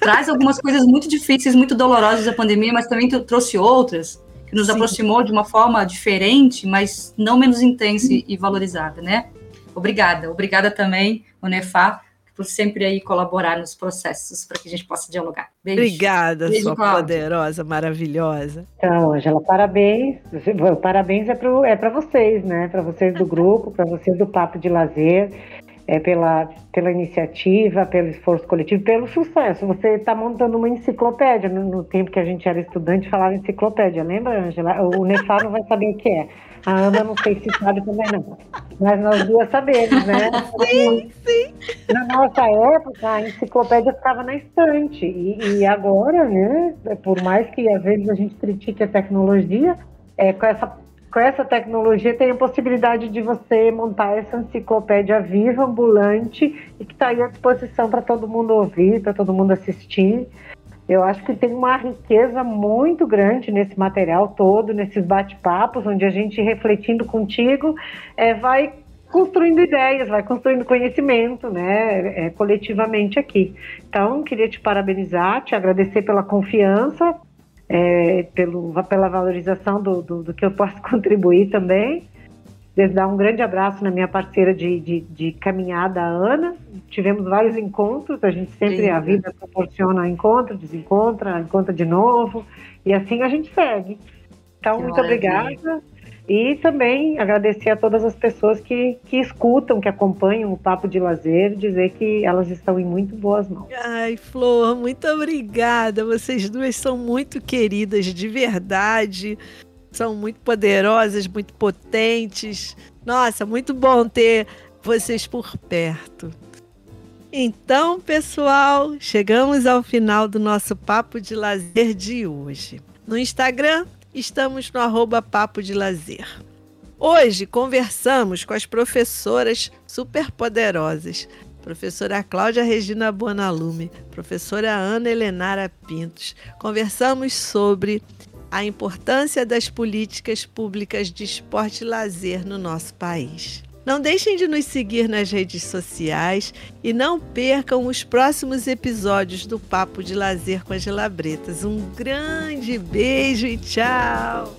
Traz algumas coisas muito difíceis, muito dolorosas da pandemia, mas também trouxe outras, que nos Sim. aproximou de uma forma diferente, mas não menos intensa e valorizada, né? Obrigada. Obrigada também, Unefá, por sempre aí colaborar nos processos para que a gente possa dialogar. Beijo. Obrigada, Beijo, sua Cláudia. poderosa, maravilhosa. Então, Angela, parabéns. Parabéns é para é vocês, né? Para vocês do grupo, para vocês do Papo de Lazer é, pela, pela iniciativa, pelo esforço coletivo, pelo sucesso. Você está montando uma enciclopédia. No, no, tempo que a gente era estudante, falava enciclopédia. Lembra, Angela? O Nefar não vai saber o que é. A Ana não sei se sabe também não. Mas nós duas sabemos, né? Sim, sim. Na nossa época, a enciclopédia ficava na estante. E, e agora, né? Por mais que às vezes a gente critique a tecnologia, é, com essa com essa tecnologia tem a possibilidade de você montar essa enciclopédia viva, ambulante, e que está aí à disposição para todo mundo ouvir, para todo mundo assistir. Eu acho que tem uma riqueza muito grande nesse material todo, nesses bate-papos, onde a gente, refletindo contigo, é, vai construindo ideias, vai construindo conhecimento, né, é, coletivamente aqui. Então, queria te parabenizar, te agradecer pela confiança, é, pelo, pela valorização do, do, do, que eu posso [LAUGHS] contribuir também. Dar um grande abraço na minha parceira de, de, de, caminhada, Ana. Tivemos vários encontros, a gente sempre, Sim. a vida proporciona encontro, desencontra, encontra de novo, e assim a gente segue. Então, que muito obrigada. E também agradecer a todas as pessoas que, que escutam, que acompanham o Papo de Lazer, dizer que elas estão em muito boas mãos. Ai, Flor, muito obrigada. Vocês duas são muito queridas, de verdade. São muito poderosas, muito potentes. Nossa, muito bom ter vocês por perto. Então, pessoal, chegamos ao final do nosso Papo de Lazer de hoje. No Instagram, estamos no arroba Papo de Lazer. Hoje conversamos com as professoras superpoderosas, professora Cláudia Regina Bonalume, professora Ana Helenara Pintos. Conversamos sobre a importância das políticas públicas de esporte e lazer no nosso país. Não deixem de nos seguir nas redes sociais e não percam os próximos episódios do Papo de Lazer com as Gelabretas. Um grande beijo e tchau!